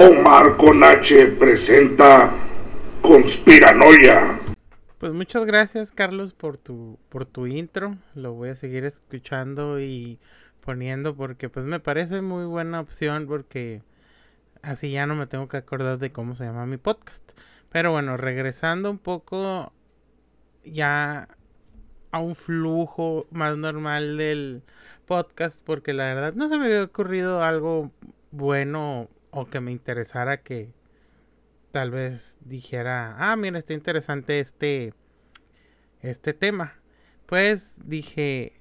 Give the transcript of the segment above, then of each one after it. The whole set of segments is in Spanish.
Omar con H presenta Conspiranoia. Pues muchas gracias Carlos por tu por tu intro. Lo voy a seguir escuchando y poniendo porque pues me parece muy buena opción porque así ya no me tengo que acordar de cómo se llama mi podcast. Pero bueno, regresando un poco ya a un flujo más normal del podcast porque la verdad no se me había ocurrido algo bueno o que me interesara que tal vez dijera, ah, mira, está interesante este este tema. Pues dije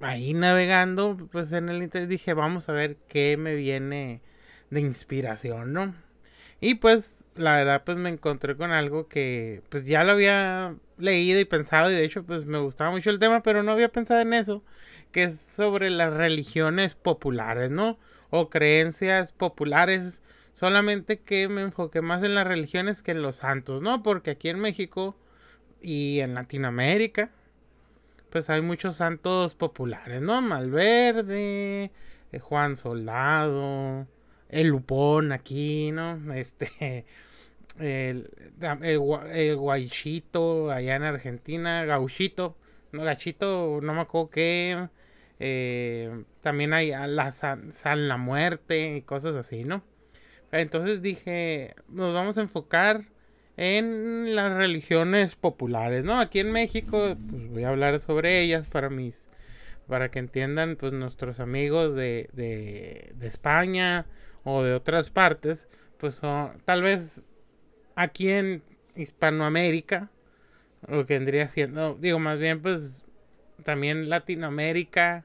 ahí navegando pues en el internet dije, vamos a ver qué me viene de inspiración, ¿no? Y pues la verdad pues me encontré con algo que pues ya lo había leído y pensado y de hecho pues me gustaba mucho el tema, pero no había pensado en eso, que es sobre las religiones populares, ¿no? O creencias populares, solamente que me enfoqué más en las religiones que en los santos, ¿no? Porque aquí en México y en Latinoamérica pues hay muchos santos populares, ¿no? Malverde, eh, Juan Soldado, el Lupón aquí, ¿no? Este, el, el, Guaychito allá en Argentina, Gauchito, no, Gachito, no me acuerdo qué. Eh, también hay la San, San, la Muerte y cosas así, ¿no? Entonces dije, nos vamos a enfocar en las religiones populares, ¿no? Aquí en México, pues voy a hablar sobre ellas para mis, para que entiendan, pues nuestros amigos de, de, de España o de otras partes, pues son, tal vez aquí en Hispanoamérica, lo que vendría siendo, digo, más bien pues también Latinoamérica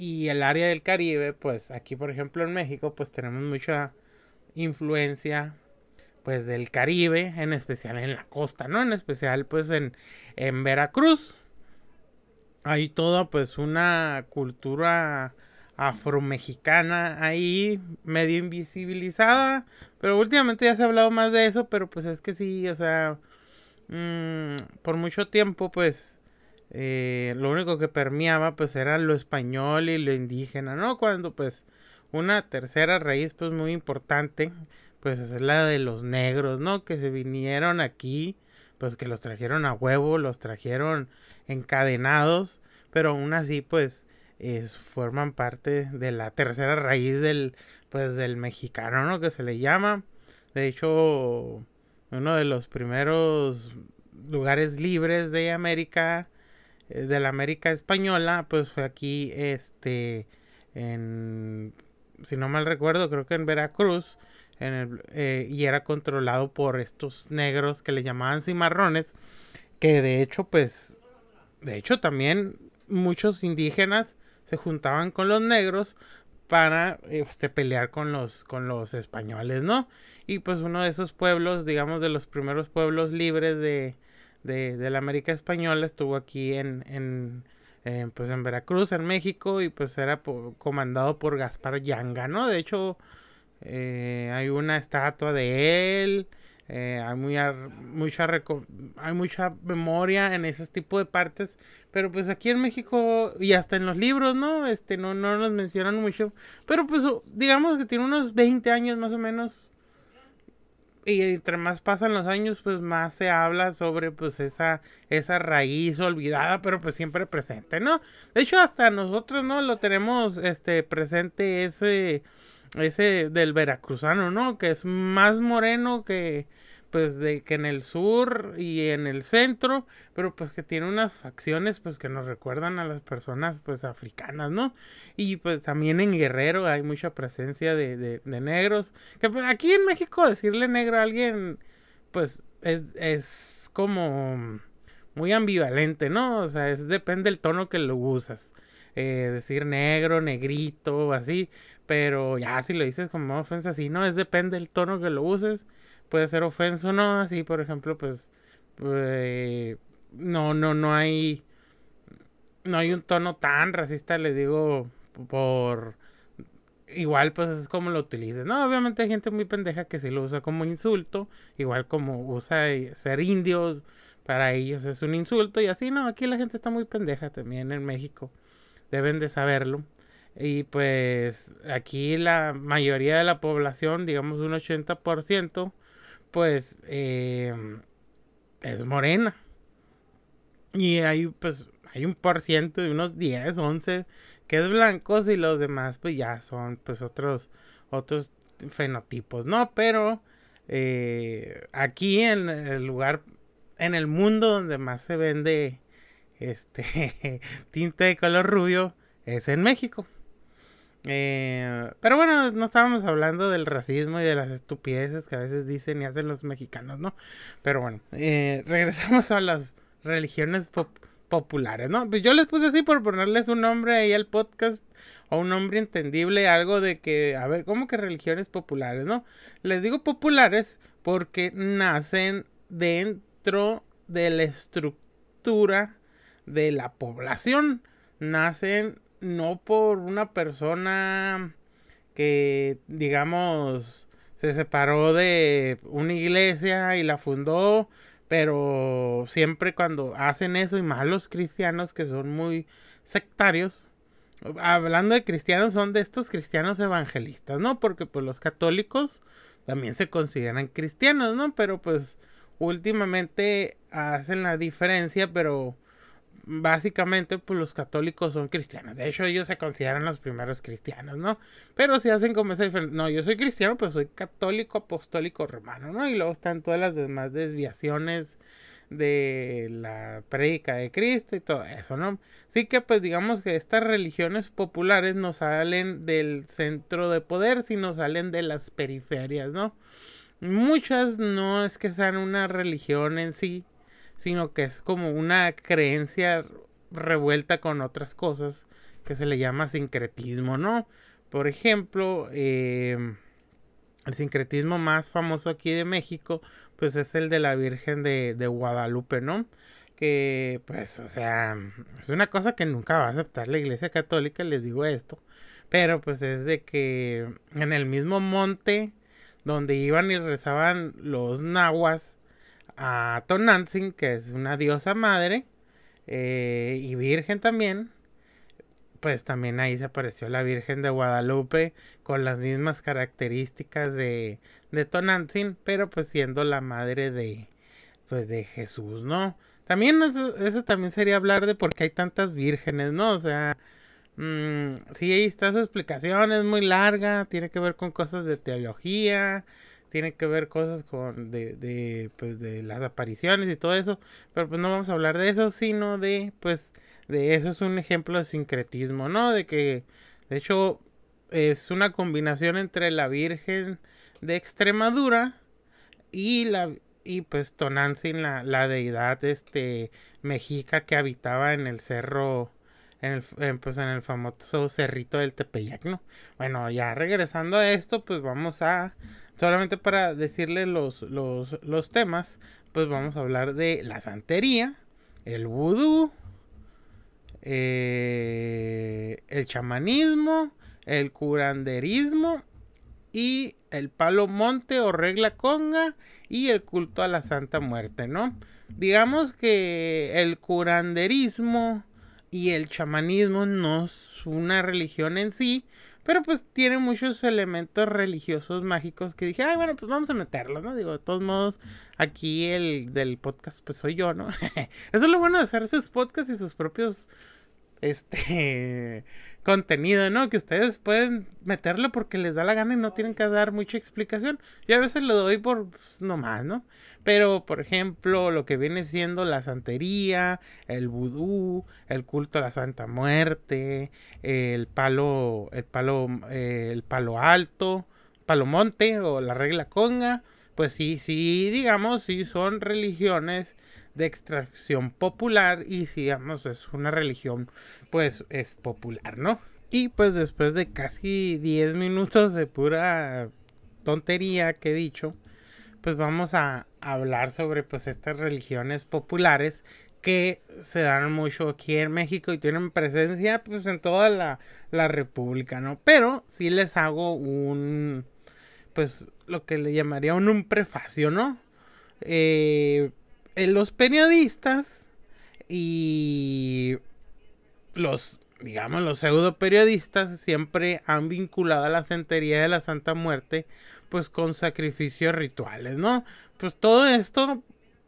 y el área del Caribe, pues aquí por ejemplo en México pues tenemos mucha influencia pues del Caribe, en especial en la costa, ¿no? En especial pues en, en Veracruz. Hay toda pues una cultura afromexicana ahí, medio invisibilizada, pero últimamente ya se ha hablado más de eso, pero pues es que sí, o sea, mmm, por mucho tiempo pues eh, lo único que permeaba pues era lo español y lo indígena, ¿no? Cuando pues una tercera raíz pues muy importante pues es la de los negros, ¿no? Que se vinieron aquí, pues que los trajeron a huevo, los trajeron encadenados, pero aún así pues forman parte de la tercera raíz del pues del mexicano, ¿no? Que se le llama. De hecho, uno de los primeros lugares libres de América, de la América española, pues fue aquí, este, en, si no mal recuerdo, creo que en Veracruz, en el, eh, y era controlado por estos negros que le llamaban cimarrones, que de hecho, pues, de hecho también muchos indígenas se juntaban con los negros para este, pelear con los, con los españoles, ¿no? Y pues uno de esos pueblos, digamos, de los primeros pueblos libres de, de, la América Española estuvo aquí en, en, pues en Veracruz, en México, y pues era comandado por Gaspar Yanga, ¿no? De hecho, eh, hay una estatua de él, eh, hay mucha, hay mucha memoria en ese tipo de partes, pero pues aquí en México y hasta en los libros, ¿no? Este, no, no nos mencionan mucho, pero pues digamos que tiene unos 20 años más o menos. Y entre más pasan los años, pues más se habla sobre pues esa, esa raíz olvidada, pero pues siempre presente, ¿no? De hecho, hasta nosotros, ¿no? Lo tenemos este presente ese ese del veracruzano, ¿no? Que es más moreno que pues de que en el sur y en el centro, pero pues que tiene unas facciones pues que nos recuerdan a las personas pues africanas, ¿no? Y pues también en Guerrero hay mucha presencia de, de, negros, que pues, aquí en México decirle negro a alguien pues es, es como muy ambivalente, ¿no? O sea, es depende del tono que lo usas. Eh, decir negro, negrito, así, pero ya si lo dices como ofensa así, no, es depende del tono que lo uses. Puede ser ofensa o no, así por ejemplo, pues eh, no, no, no hay no hay un tono tan racista, le digo, por igual pues es como lo utilices, ¿no? Obviamente hay gente muy pendeja que sí lo usa como insulto, igual como usa ser indio, para ellos es un insulto y así, no, aquí la gente está muy pendeja también en México, deben de saberlo. Y pues aquí la mayoría de la población, digamos un 80%, pues eh, es morena. Y hay pues hay un por ciento de unos 10, 11 que es blancos y los demás pues ya son pues otros otros fenotipos, ¿no? Pero eh, aquí en el lugar en el mundo donde más se vende este tinte de color rubio es en México. Eh, pero bueno, no estábamos hablando del racismo y de las estupideces que a veces dicen y hacen los mexicanos, ¿no? Pero bueno, eh, regresamos a las religiones populares, ¿no? Pues yo les puse así por ponerles un nombre ahí al podcast o un nombre entendible, algo de que, a ver, ¿cómo que religiones populares, no? Les digo populares porque nacen dentro de la estructura de la población, nacen no por una persona que, digamos, se separó de una iglesia y la fundó, pero siempre cuando hacen eso y más los cristianos que son muy sectarios, hablando de cristianos son de estos cristianos evangelistas, ¿no? Porque pues los católicos también se consideran cristianos, ¿no? Pero pues últimamente hacen la diferencia, pero básicamente pues los católicos son cristianos. De hecho ellos se consideran los primeros cristianos, ¿no? Pero si hacen como esa diferencia. No, yo soy cristiano, pero soy católico apostólico romano, ¿no? Y luego están todas las demás desviaciones de la prédica de Cristo y todo eso, ¿no? Así que pues digamos que estas religiones populares no salen del centro de poder, sino salen de las periferias, ¿no? Muchas no es que sean una religión en sí, sino que es como una creencia revuelta con otras cosas que se le llama sincretismo, ¿no? Por ejemplo, em, el sincretismo más famoso aquí de México, pues es el de la Virgen de, de, Guadalupe, ¿no? Que, pues, o sea, es una cosa que nunca va a aceptar la Iglesia Católica, les digo esto, pero pues es de que en el mismo monte donde iban y rezaban los nahuas, a Tonantzin, que es una diosa madre eh, y virgen también. Pues también ahí se apareció la Virgen de Guadalupe con las mismas características de, de pero pues siendo la madre de, pues de Jesús, ¿no? También eso, también sería hablar de por qué hay tantas vírgenes, ¿no? O sea, mmm, sí, ahí está su explicación, es muy larga, tiene que ver con cosas de teología, tiene que ver cosas con de, de, pues de las apariciones y todo eso pero pues no vamos a hablar de eso sino de pues de eso es un ejemplo de sincretismo no de que de hecho es una combinación entre la Virgen de Extremadura y la y pues Tonantzin la, la deidad este mexica que habitaba en el cerro en el, pues en el famoso cerrito del Tepeyac, ¿no? Bueno, ya regresando a esto, pues vamos a solamente para decirle los, los, temas, pues vamos a hablar de la santería, el vudú, eh, el chamanismo, el curanderismo y el palo monte o regla conga y el culto a la Santa Muerte, ¿no? Digamos que el curanderismo y el chamanismo no es una religión en sí, pero pues tiene muchos elementos religiosos mágicos que dije, ay, bueno, pues vamos a meterlos, ¿no? Digo, de todos modos, aquí el del podcast, pues soy yo, ¿no? Eso es lo bueno de hacer sus podcasts y sus propios, este, contenido, ¿no? Que ustedes pueden meterlo porque les da la gana y no tienen que dar mucha explicación. Yo a veces lo doy por, pues, nomás, ¿no? Pero, por ejemplo, lo que viene siendo la santería, el vudú, el culto a la Santa Muerte, el palo, el palo, eh, el palo alto, palo monte o la regla conga, pues sí, sí, digamos, sí son religiones de extracción popular y si digamos es una religión pues es popular, ¿no? Y pues después de casi 10 minutos de pura tontería que he dicho, pues vamos a hablar sobre pues estas religiones populares que se dan mucho aquí en México y tienen presencia pues en toda la, la república, ¿no? Pero sí les hago un pues lo que le llamaría un, un prefacio, ¿no? Eh, los periodistas y los digamos, los pseudo periodistas siempre han vinculado a la santería de la Santa Muerte, pues con sacrificios rituales, ¿no? Pues todo esto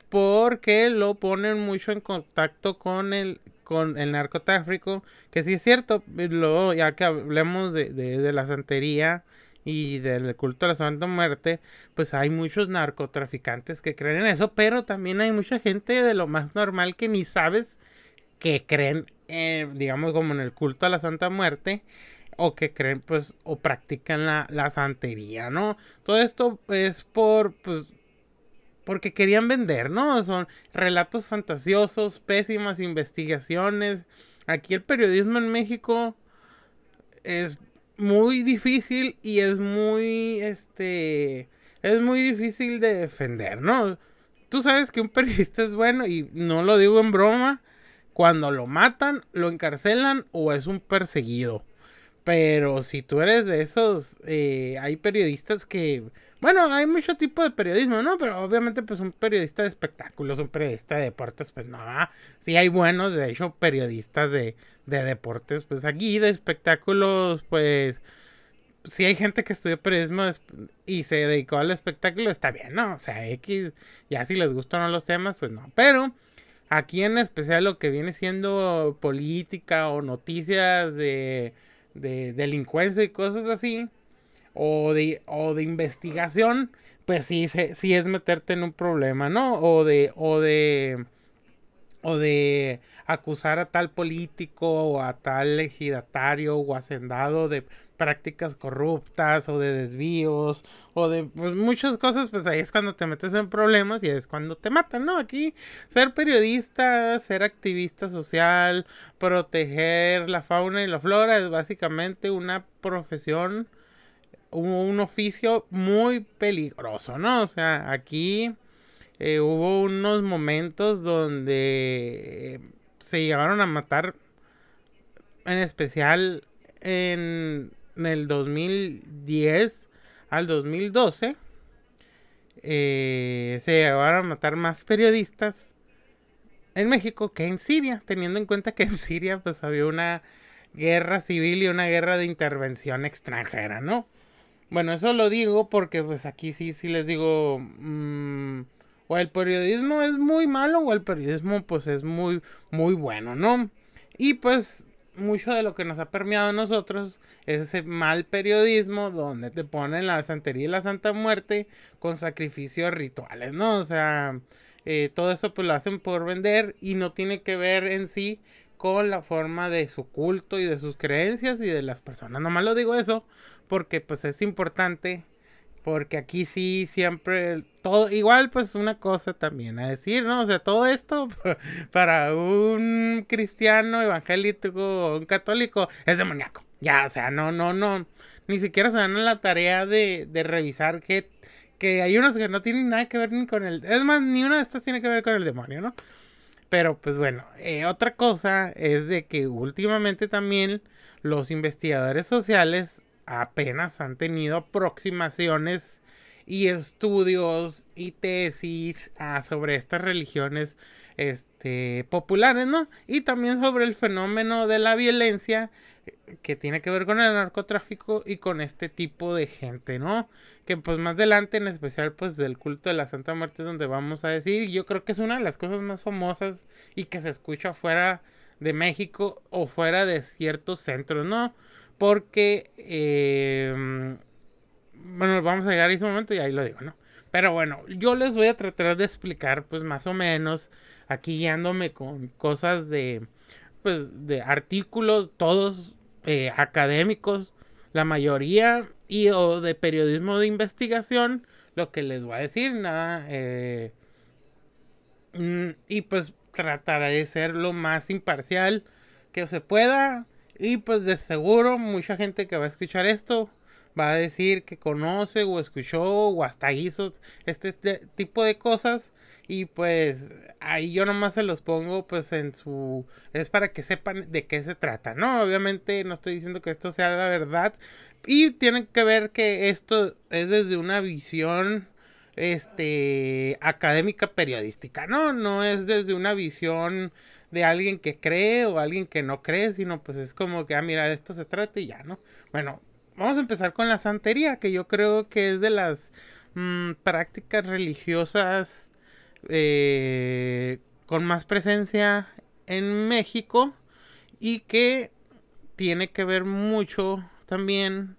porque lo ponen mucho en contacto con el con el narcotráfico, que sí es cierto, luego ya que hablemos de, de, la santería y del culto a la Santa Muerte, pues hay muchos narcotraficantes que creen en eso, pero también hay mucha gente de lo más normal que ni sabes que creen, eh, digamos, como en el culto a la Santa Muerte, o que creen, pues, o practican la, la santería, ¿no? Todo esto es por, pues, porque querían vender, ¿no? Son relatos fantasiosos, pésimas investigaciones. Aquí el periodismo en México es muy difícil y es muy, este, es muy difícil de defender, ¿no? Tú sabes que un periodista es bueno y no lo digo en broma, cuando lo matan, lo encarcelan o es un perseguido. Pero si tú eres de esos, eh, hay periodistas que bueno, hay mucho tipo de periodismo, ¿no? Pero obviamente, pues un periodista de espectáculos, un periodista de deportes, pues no. Sí hay buenos, de hecho, periodistas de, de deportes, pues aquí de espectáculos, pues si hay gente que estudió periodismo y se dedicó al espectáculo, está bien, ¿no? O sea, X, ya si les gustan los temas, pues no. Pero aquí en especial lo que viene siendo política o noticias de, de delincuencia y cosas así, o de, o de investigación, pues sí, sí es meterte en un problema, ¿no? O de, o de, o de acusar a tal político o a tal legidatario o hacendado de prácticas corruptas o de desvíos o de pues, muchas cosas, pues ahí es cuando te metes en problemas y es cuando te matan, ¿no? Aquí ser periodista, ser activista social, proteger la fauna y la flora es básicamente una profesión un oficio muy peligroso, ¿no? O sea, aquí eh, hubo unos momentos donde eh, se llegaron a matar, en especial en, el 2010 al 2012, eh, se llegaron a matar más periodistas en México que en Siria, teniendo en cuenta que en Siria pues había una guerra civil y una guerra de intervención extranjera, ¿no? Bueno, eso lo digo porque pues aquí sí, sí les digo, mm, o el periodismo es muy malo o el periodismo pues es muy, muy bueno, ¿no? Y pues mucho de lo que nos ha permeado a nosotros es ese mal periodismo donde te ponen la santería y la santa muerte con sacrificios rituales, ¿no? O sea, eh, todo eso pues lo hacen por vender y no tiene que ver en sí con la forma de su culto y de sus creencias y de las personas. Nomás lo digo eso porque pues es importante porque aquí sí siempre todo igual pues una cosa también a decir, ¿no? O sea, todo esto para un cristiano evangélico o un católico es demoníaco. Ya, o sea, no no no ni siquiera se dan la tarea de, de revisar que que hay unos que no tienen nada que ver ni con el es más ni una de estas tiene que ver con el demonio, ¿no? Pero pues bueno, eh, otra cosa es de que últimamente también los investigadores sociales apenas han tenido aproximaciones y estudios y tesis ah, sobre estas religiones este, populares, ¿no? Y también sobre el fenómeno de la violencia eh, que tiene que ver con el narcotráfico y con este tipo de gente, ¿no? Que pues más adelante, en especial pues del culto de la Santa Muerte es donde vamos a decir, yo creo que es una de las cosas más famosas y que se escucha fuera de México o fuera de ciertos centros, ¿no? Porque, eh, bueno, vamos a llegar a ese momento y ahí lo digo, ¿no? Pero bueno, yo les voy a tratar de explicar, pues más o menos, aquí guiándome con cosas de, pues, de artículos, todos eh, académicos, la mayoría, y o de periodismo de investigación, lo que les voy a decir, nada, eh, mm, y pues trataré de ser lo más imparcial que se pueda, y pues de seguro mucha gente que va a escuchar esto va a decir que conoce o escuchó o hasta hizo este, este, tipo de cosas. Y pues ahí yo nomás se los pongo pues en su... Es para que sepan de qué se trata, ¿no? Obviamente no estoy diciendo que esto sea la verdad. Y tienen que ver que esto es desde una visión este académica periodística, ¿no? No es desde una visión de alguien que cree o alguien que no cree, sino pues es como que, ah, mira, de esto se trata y ya, ¿no? Bueno, vamos a empezar con la santería, que yo creo que es de las mm, prácticas religiosas eh, con más presencia en México y que tiene que ver mucho también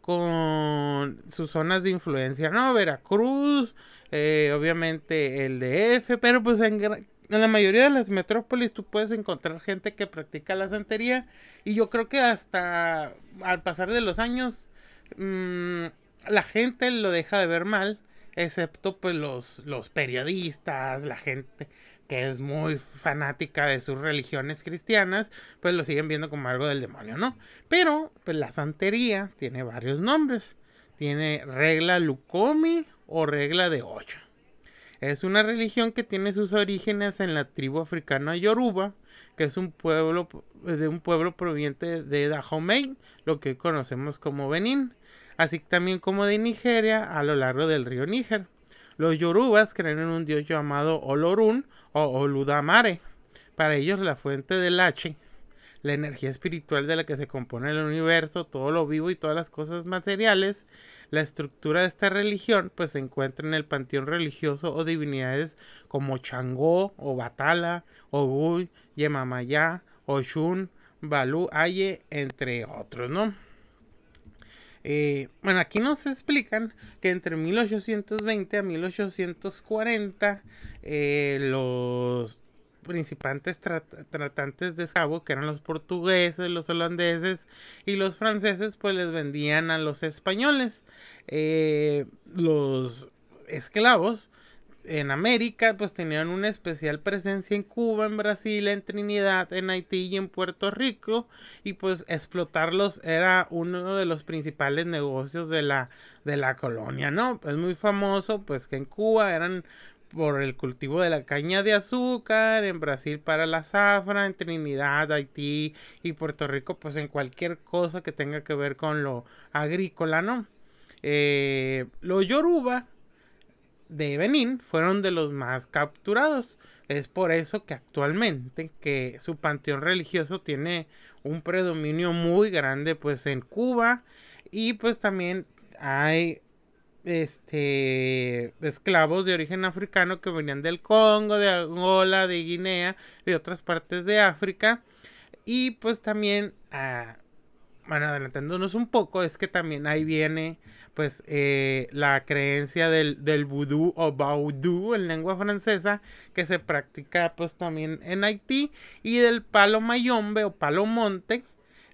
con sus zonas de influencia, ¿no? Veracruz, eh, obviamente el DF, pero pues en, la mayoría de las metrópolis tú puedes encontrar gente que practica la santería y yo creo que hasta al pasar de los años mm, la gente lo deja de ver mal, excepto pues los, los periodistas, la gente que es muy fanática de sus religiones cristianas, pues lo siguen viendo como algo del demonio, ¿no? Pero, pues la santería tiene varios nombres. Tiene regla Lucomi o regla de ocho. Es una religión que tiene sus orígenes en la tribu africana Yoruba, que es un pueblo de un pueblo proveniente de Dahomey, lo que conocemos como Benín, así también como de Nigeria a lo largo del río Níger. Los yorubas creen en un dios llamado Olorun o Oludamare. Para ellos la fuente del H, la energía espiritual de la que se compone el universo, todo lo vivo y todas las cosas materiales, la estructura de esta religión pues se encuentra en el panteón religioso o divinidades como Changó o Batala, Ogun, Yemamaya, Oshun, Balu, Aye, entre otros, ¿no? Eh, bueno, aquí nos explican que entre 1820 a 1840 eh, los principales tratantes de Sabo, que eran los portugueses, los holandeses y los franceses, pues les vendían a los españoles. Eh, los esclavos en América, pues tenían una especial presencia en Cuba, en Brasil, en Trinidad, en Haití y en Puerto Rico. Y pues explotarlos era uno de los principales negocios de la, de la colonia, ¿no? Es muy famoso, pues que en Cuba eran por el cultivo de la caña de azúcar, en Brasil para la zafra, en Trinidad, Haití y Puerto Rico, pues en cualquier cosa que tenga que ver con lo agrícola, ¿no? Eh, los Yoruba de Benín fueron de los más capturados. Es por eso que actualmente que su panteón religioso tiene un predominio muy grande pues en Cuba y pues también hay este esclavos de origen africano que venían del Congo, de Angola, de Guinea, de otras partes de África y pues también ah, bueno, adelantándonos un poco, es que también ahí viene pues eh, la creencia del, del vudú o vaudú en lengua francesa que se practica pues también en Haití y del palo mayombe o palo monte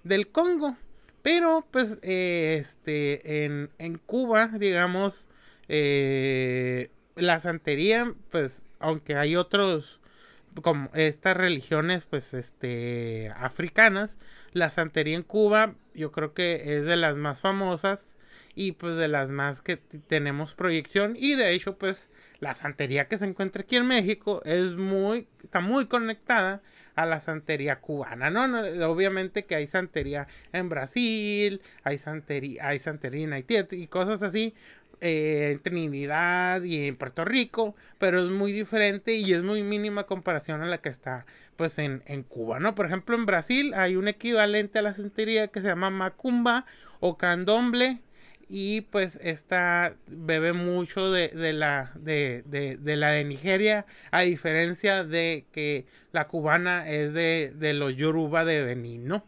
del Congo. Pero pues eh, este en, en, Cuba, digamos, eh, la santería, pues aunque hay otros como estas religiones pues este africanas, la santería en Cuba yo creo que es de las más famosas y pues de las más que tenemos proyección. Y de hecho pues la santería que se encuentra aquí en México es muy está muy conectada a la santería cubana, ¿no? obviamente que hay santería en Brasil, hay santería, hay santería en Haití y cosas así, eh, en Trinidad y en Puerto Rico, pero es muy diferente y es muy mínima comparación a la que está pues en, en Cuba, ¿no? Por ejemplo, en Brasil hay un equivalente a la santería que se llama macumba o candomble y pues esta bebe mucho de, la de, la de Nigeria a diferencia de que la cubana es de, los yoruba de Benín ¿no?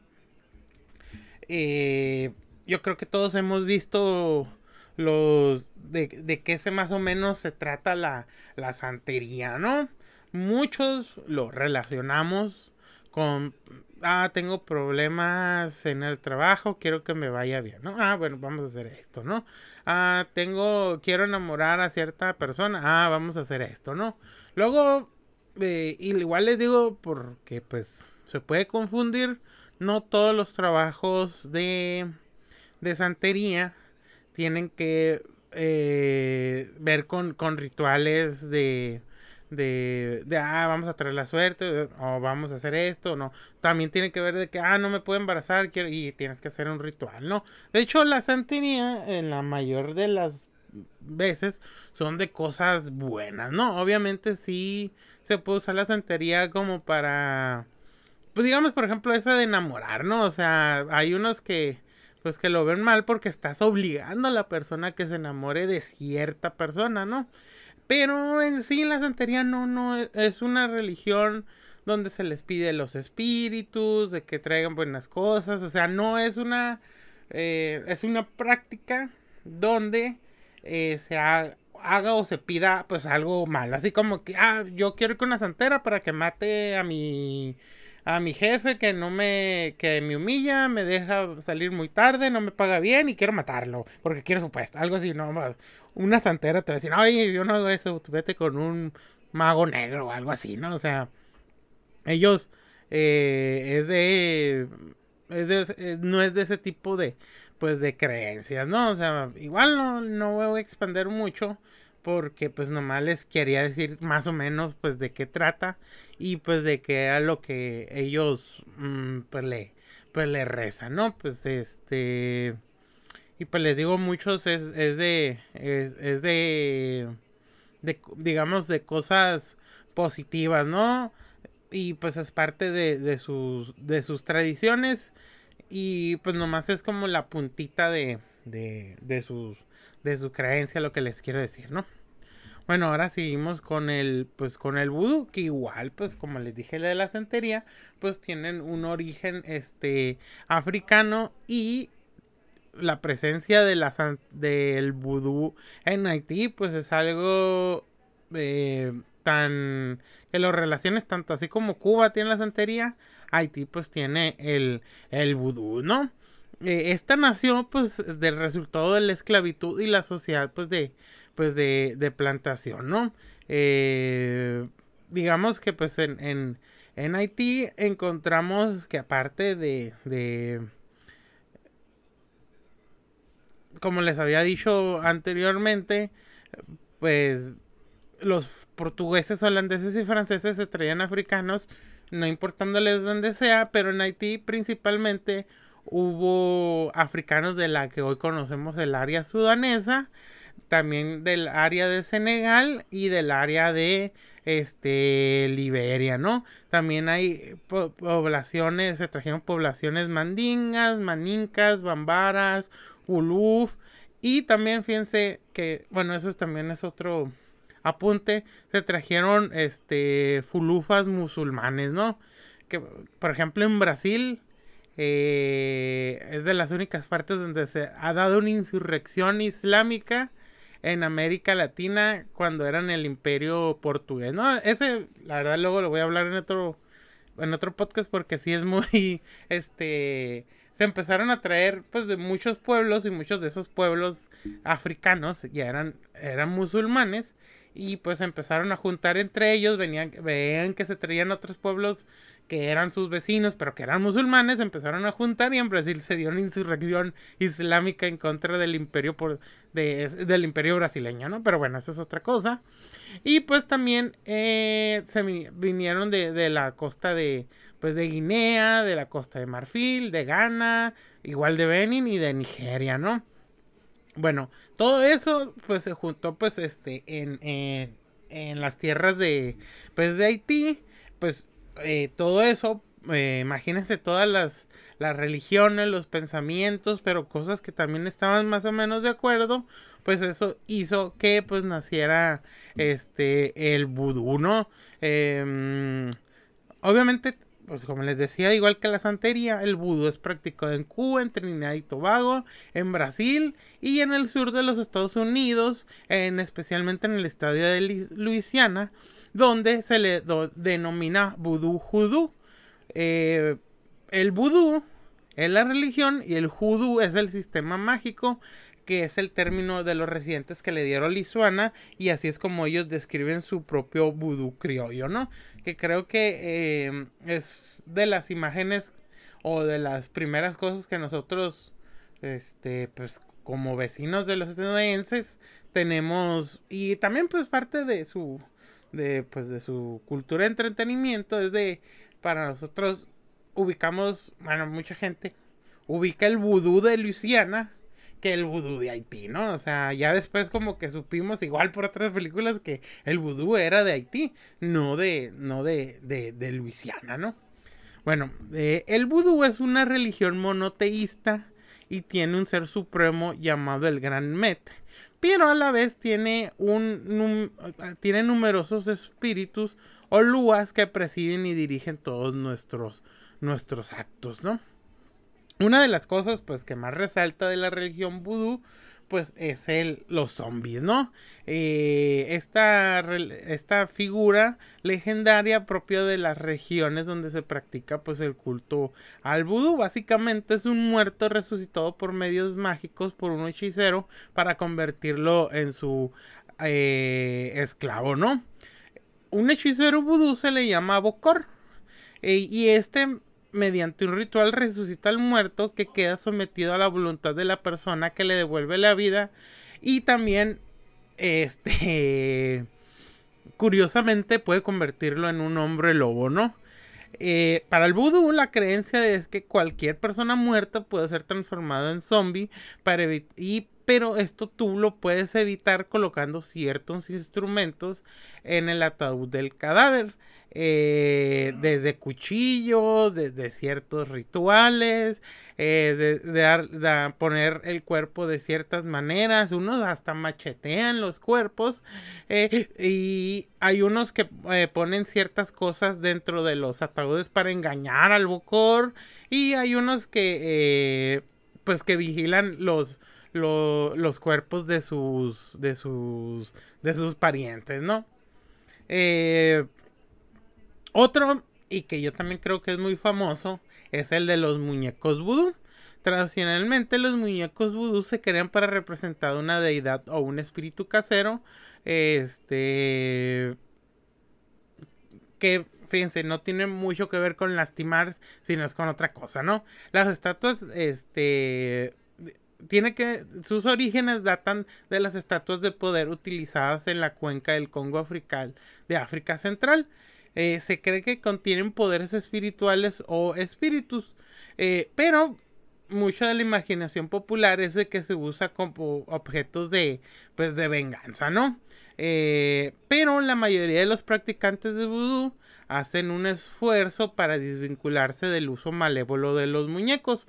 Eh, yo creo que todos hemos visto los de, de qué se más o menos se trata la, la santería no muchos lo relacionamos con ah, tengo problemas en el trabajo, quiero que me vaya bien, ¿no? Ah, bueno, vamos a hacer esto, ¿no? Ah, tengo, quiero enamorar a cierta persona, ah, vamos a hacer esto, ¿no? Luego, eh, igual les digo, porque pues se puede confundir, no todos los trabajos de, de santería tienen que eh, ver con, con rituales de de, de, ah, vamos a traer la suerte, o vamos a hacer esto, no. También tiene que ver de que, ah, no me puedo embarazar, quiero, y tienes que hacer un ritual, ¿no? De hecho, la santería, en la mayor de las veces son de cosas buenas, ¿no? Obviamente sí se puede usar la santería como para, pues digamos, por ejemplo, esa de enamorar, ¿no? O sea, hay unos que, pues que lo ven mal porque estás obligando a la persona que se enamore de cierta persona, ¿no? Pero en sí la santería no, no es una religión donde se les pide los espíritus, de que traigan buenas cosas, o sea, no es una, eh, es una práctica donde eh, se haga, o se pida pues algo malo, así como que, ah, yo quiero ir con una santera para que mate a mi a mi jefe que no me que me humilla, me deja salir muy tarde, no me paga bien y quiero matarlo porque quiero su puesto, algo así, no, una santera te va a decir, "Oye, yo no hago eso, vete con un mago negro o algo así", ¿no? O sea, ellos eh, es de es de, no es de ese tipo de pues de creencias, ¿no? O sea, igual no, no voy a expandir mucho porque pues nomás les quería decir más o menos pues de qué trata y pues de qué era lo que ellos mm, pues le pues le rezan, ¿no? Pues este y pues les digo muchos es, es de es, es de de digamos de cosas positivas, ¿no? Y pues es parte de, de sus de sus tradiciones y pues nomás es como la puntita de, de, de, sus, de su creencia, lo que les quiero decir, ¿no? Bueno, ahora seguimos con el, pues con el vudú, que igual, pues como les dije de la santería, pues tienen un origen, este, africano y la presencia de la, del vudú en Haití, pues es algo eh, tan, que lo relaciones tanto así como Cuba tiene la santería, Haití pues tiene el, el vudú, ¿no? Eh, esta nació pues del resultado de la esclavitud y la sociedad pues de, pues de, de plantación, ¿no? Eh, digamos que pues en, en, en, Haití encontramos que aparte de, de, como les había dicho anteriormente, pues los portugueses, holandeses y franceses se traían africanos no importándoles donde sea, pero en Haití principalmente hubo africanos de la que hoy conocemos el área sudanesa, también del área de Senegal y del área de este Liberia, ¿no? También hay poblaciones, se trajeron poblaciones mandingas, manincas, bambaras, uluf y también fíjense que bueno, eso también es otro apunte, se trajeron este fulufas musulmanes, ¿no? Que por ejemplo en Brasil eh, es de las únicas partes donde se ha dado una insurrección islámica en América Latina cuando eran el imperio portugués, ¿no? Ese, la verdad, luego lo voy a hablar en otro, en otro podcast porque sí es muy, este, se empezaron a traer, pues, de muchos pueblos y muchos de esos pueblos africanos ya eran, eran musulmanes y pues empezaron a juntar entre ellos, venían, veían que se traían otros pueblos que eran sus vecinos, pero que eran musulmanes, empezaron a juntar y en Brasil se dio una insurrección islámica en contra del imperio por, del imperio brasileño, ¿no? Pero bueno, eso es otra cosa. Y pues también eh, se vinieron de, de, la costa de, pues de Guinea, de la costa de Marfil, de Ghana, igual de Benin y de Nigeria, ¿no? Bueno, todo eso pues se juntó pues este en, en, las tierras de pues de Haití, pues eh, todo eso, eh, imagínense todas las, las religiones, los pensamientos, pero cosas que también estaban más o menos de acuerdo, pues eso hizo que pues naciera este el vudú, ¿no? Em, obviamente pues como les decía, igual que la santería, el vudú es practicado en Cuba, en Trinidad y Tobago, en Brasil y en el sur de los Estados Unidos, en, especialmente en el estado de Luisiana, donde se le denomina vudú judú. Eh, el vudú es la religión y el judú es el sistema mágico que es el término de los residentes que le dieron Lisuana y así es como ellos describen su propio vudú criollo, ¿no? Que creo que eh, es de las imágenes o de las primeras cosas que nosotros, este, pues como vecinos de los estadounidenses tenemos y también pues parte de su de pues de su cultura de entretenimiento es de para nosotros ubicamos bueno mucha gente ubica el vudú de Luisiana que el vudú de Haití, ¿no? O sea, ya después como que supimos igual por otras películas que el vudú era de Haití, no de, no de, de, de Luisiana, ¿no? Bueno, eh, el vudú es una religión monoteísta y tiene un ser supremo llamado el Gran Met, pero a la vez tiene, un, tiene numerosos espíritus o luas que presiden y dirigen todos nuestros, nuestros actos, ¿no? Una de las cosas pues que más resalta de la religión vudú pues es el, los zombies, ¿no? Eh, esta, esta figura legendaria propia de las regiones donde se practica pues el culto al vudú. Básicamente es un muerto resucitado por medios mágicos por un hechicero para convertirlo en su eh, esclavo, ¿no? Un hechicero vudú se le llama Bokor. Eh, y este mediante un ritual resucita al muerto que queda sometido a la voluntad de la persona que le devuelve la vida y también este curiosamente puede convertirlo en un hombre lobo, ¿no? Eh, para el vudú la creencia es que cualquier persona muerta puede ser transformada en zombie para y pero esto tú lo puedes evitar colocando ciertos instrumentos en el ataúd del cadáver. Eh, desde cuchillos, desde ciertos rituales, eh, de, poner el cuerpo de ciertas maneras, unos hasta machetean los cuerpos eh, y hay unos que ponen ciertas cosas dentro de los ataúdes para engañar al bocor y hay unos que pues que vigilan los, los cuerpos de sus de sus de sus parientes, ¿no? Eh, otro, y que yo también creo que es muy famoso, es el de los muñecos vudú. Tradicionalmente los muñecos vudú se crean para representar una deidad o un espíritu casero. Este. Que, fíjense, no tiene mucho que ver con lastimar, sino es con otra cosa, ¿no? Las estatuas, este. Tiene que. Sus orígenes datan de las estatuas de poder utilizadas en la cuenca del Congo africal de África Central. Eh, se cree que contienen poderes espirituales o espíritus, eh, pero mucha de la imaginación popular es de que se usa como objetos de, pues, de venganza, ¿no? Eh, pero la mayoría de los practicantes de vudú hacen un esfuerzo para desvincularse del uso malévolo de los muñecos.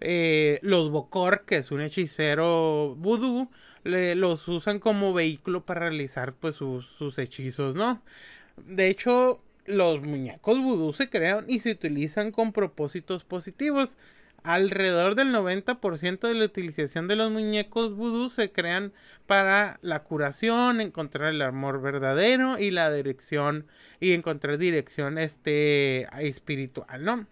los Bokor, que es un hechicero vudú, los usan como vehículo para realizar pues sus, sus hechizos, ¿no? De hecho, los muñecos vudú se crean y se utilizan con propósitos positivos. Alrededor del 90% de la utilización de los muñecos vudú se crean para la curación, encontrar el amor verdadero y la dirección y encontrar dirección este espiritual, ¿no?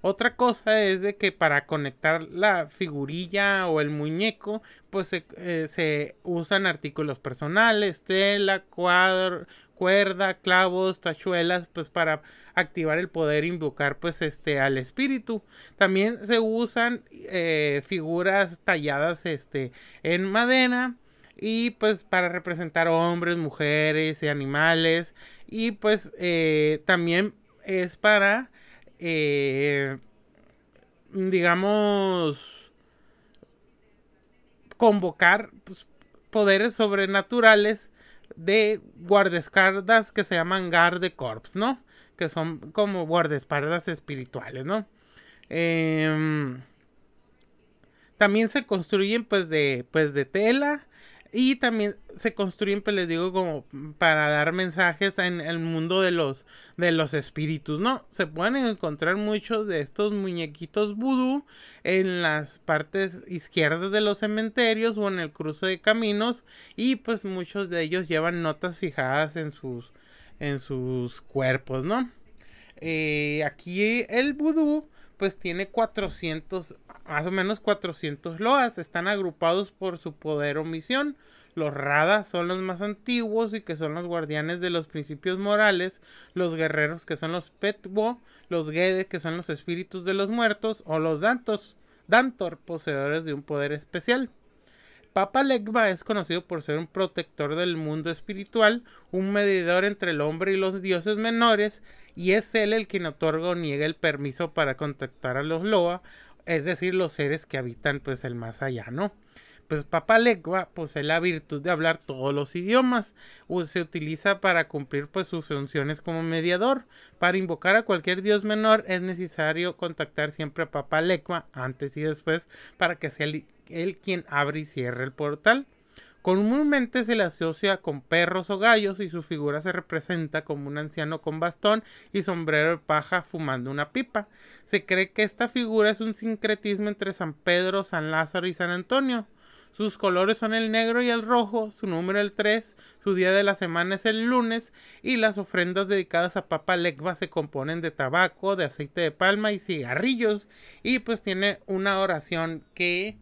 Otra cosa es de que para conectar la figurilla o el muñeco, pues se, eh, usan artículos personales, tela, cuadro, cuerda, clavos, tachuelas, pues para activar el poder invocar pues este al espíritu. También se usan eh, figuras talladas este en madera y pues para representar hombres, mujeres y animales y pues eh, también es para eh, digamos convocar pues, poderes sobrenaturales de guardaespaldas que se llaman Garde Corps, ¿no? Que son como guardaespaldas espirituales, ¿no? Em, también se construyen pues de, pues de tela y también se construyen, pues les digo, como para dar mensajes en el mundo de los, de los espíritus, ¿no? Se pueden encontrar muchos de estos muñequitos vudú en las partes izquierdas de los cementerios o en el cruce de caminos y pues muchos de ellos llevan notas fijadas en sus, en sus cuerpos, ¿no? Eh, aquí el vudú pues tiene 400, más o menos 400 loas, están agrupados por su poder o misión. Los Rada son los más antiguos y que son los guardianes de los principios morales, los guerreros que son los Petwo, los Gede que son los espíritus de los muertos o los Dantos, Dantor, poseedores de un poder especial. Papa Legba es conocido por ser un protector del mundo espiritual, un medidor entre el hombre y los dioses menores, y es él el quien otorga o niega el permiso para contactar a los Loa, es decir, los seres que habitan pues el más allá, ¿no? pues Papalegua posee la virtud de hablar todos los idiomas. O se utiliza para cumplir pues sus funciones como mediador. Para invocar a cualquier dios menor es necesario contactar siempre a Papalegua antes y después para que sea él quien abre y cierre el portal. Comúnmente se le asocia con perros o gallos y su figura se representa como un anciano con bastón y sombrero de paja fumando una pipa. Se cree que esta figura es un sincretismo entre San Pedro, San Lázaro y San Antonio. Sus colores son el negro y el rojo, su número el 3, su día de la semana es el lunes y las ofrendas dedicadas a Papa Legba se componen de tabaco, de aceite de palma y cigarrillos y pues tiene una oración que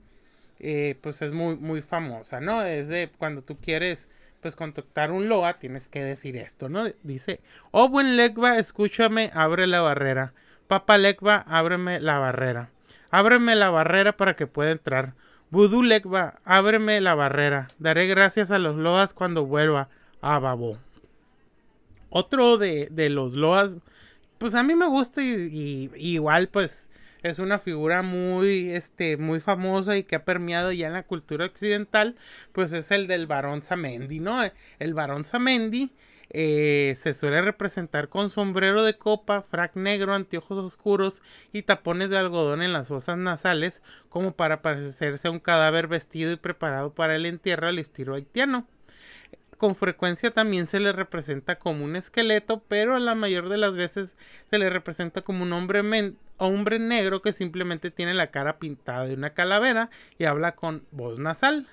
eh, pues es muy, muy famosa, ¿no? Es de cuando tú quieres pues contactar un loa, tienes que decir esto, ¿no? Dice, oh buen Legba, escúchame, abre la barrera. Papa Legba, ábreme la barrera. Ábreme la barrera para que pueda entrar. Vudú Legba, ábreme la barrera. Daré gracias a los loas cuando vuelva a Babo. Otro de, de los loas, pues a mí me gusta y igual pues es una figura muy, este, muy famosa y que ha permeado ya en la cultura occidental, pues es el del varón Samendi, ¿no? El varón Samendi eh, se suele representar con sombrero de copa, frac negro, anteojos oscuros y tapones de algodón en las fosas nasales, como para parecerse a un cadáver vestido y preparado para el entierro al estilo haitiano con frecuencia también se le representa como un esqueleto, pero a la mayor de las veces se le representa como un hombre, negro que simplemente tiene la cara pintada de una calavera y habla con voz nasal.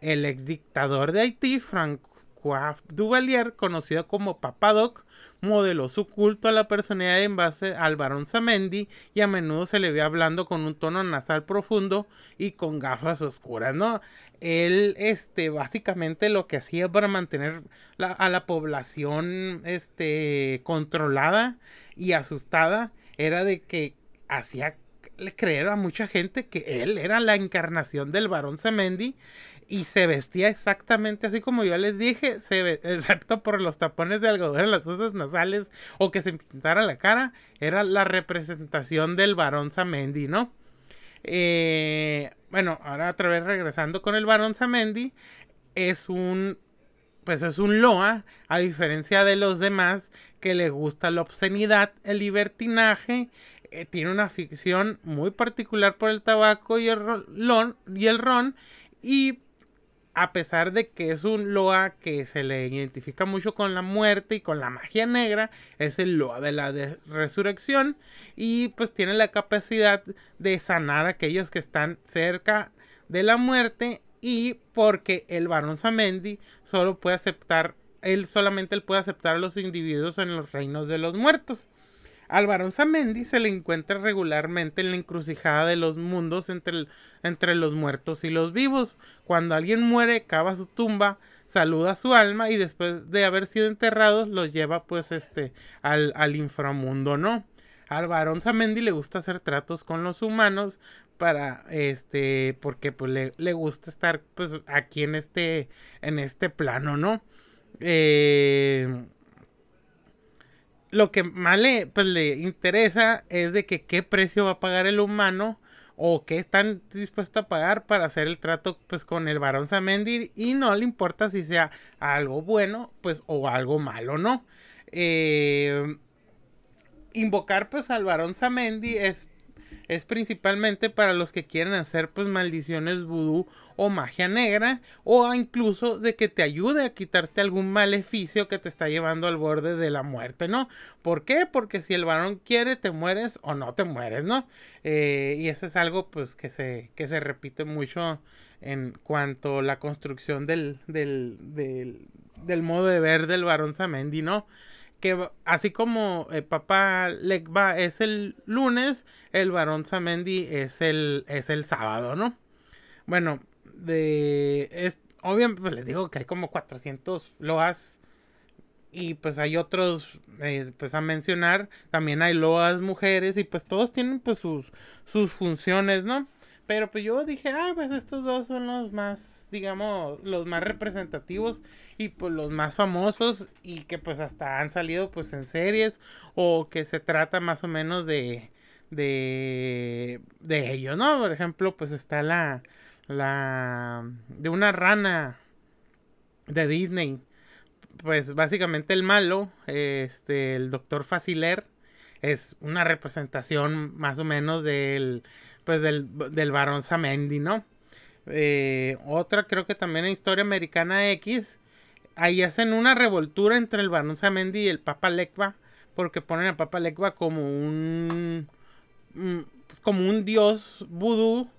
El ex dictador de Haití, François Duvalier, conocido como Papadoc, modeló su culto a la personalidad en base al barón Samendi y a menudo se le ve hablando con un tono nasal profundo y con gafas oscuras, ¿no? Él, este, básicamente lo que hacía para mantener a la población, este, controlada y asustada era de que hacía creer a mucha gente que él era la encarnación del varón Semendi y se vestía exactamente así como yo les dije, excepto por los tapones de algodón en las fosas nasales o que se pintara la cara, era la representación del varón Samendi, ¿no? Eh, bueno, ahora otra vez regresando con el varón Samendi, es un pues es un loa, a diferencia de los demás que le gusta la obscenidad, el libertinaje, eh, tiene una ficción muy particular por el tabaco y el, ron, y el ron, y a pesar de que es un Loa que se le identifica mucho con la muerte y con la magia negra, es el Loa de la resurrección y pues tiene la capacidad de sanar a aquellos que están cerca de la muerte y porque el varón Samendi solo puede aceptar, él solamente puede aceptar a los individuos en los reinos de los muertos. Al varón Samendi se le encuentra regularmente en la encrucijada de los mundos entre, entre los muertos y los vivos. Cuando alguien muere, cava su tumba, saluda a su alma y después de haber sido enterrado, lo lleva pues este al, al inframundo, ¿no? Al varón Samendi le gusta hacer tratos con los humanos para este porque pues le, le gusta estar pues aquí en este en este plano, ¿no? Eh, lo que más le, pues, le interesa es de que qué precio va a pagar el humano o qué están dispuestos a pagar para hacer el trato pues con el varón Samendi y no le importa si sea algo bueno pues o algo malo, ¿no? Eh, invocar pues al varón Samendi es es principalmente para los que quieren hacer pues maldiciones vudú o magia negra o incluso de que te ayude a quitarte algún maleficio que te está llevando al borde de la muerte, ¿no? ¿Por qué? Porque si el varón quiere te mueres o no te mueres, ¿no? Eh, y eso es algo pues que se, que se repite mucho en cuanto a la construcción del, del, del, del modo de ver del varón Samendi, ¿no? Que así como el Papá Legba es el lunes, el varón Samendi es el, es el sábado, ¿no? Bueno, de es, obviamente pues les digo que hay como 400 loas y pues hay otros eh, pues a mencionar, también hay loas mujeres y pues todos tienen pues sus, sus funciones, ¿no? Pero pues yo dije, ah, pues estos dos son los más, digamos, los más representativos y pues los más famosos y que pues hasta han salido pues en series o que se trata más o menos de, de, de ellos, ¿no? Por ejemplo, pues está la, la de una rana de Disney. Pues básicamente el malo, este, el doctor Faciler, es una representación más o menos del, pues del, del varón Samendi, ¿no? Eh, otra creo que también en Historia Americana X, ahí hacen una revoltura entre el varón Samendi y el Papa Lekva, porque ponen a Papa Lekva como un, pues como un dios vudú,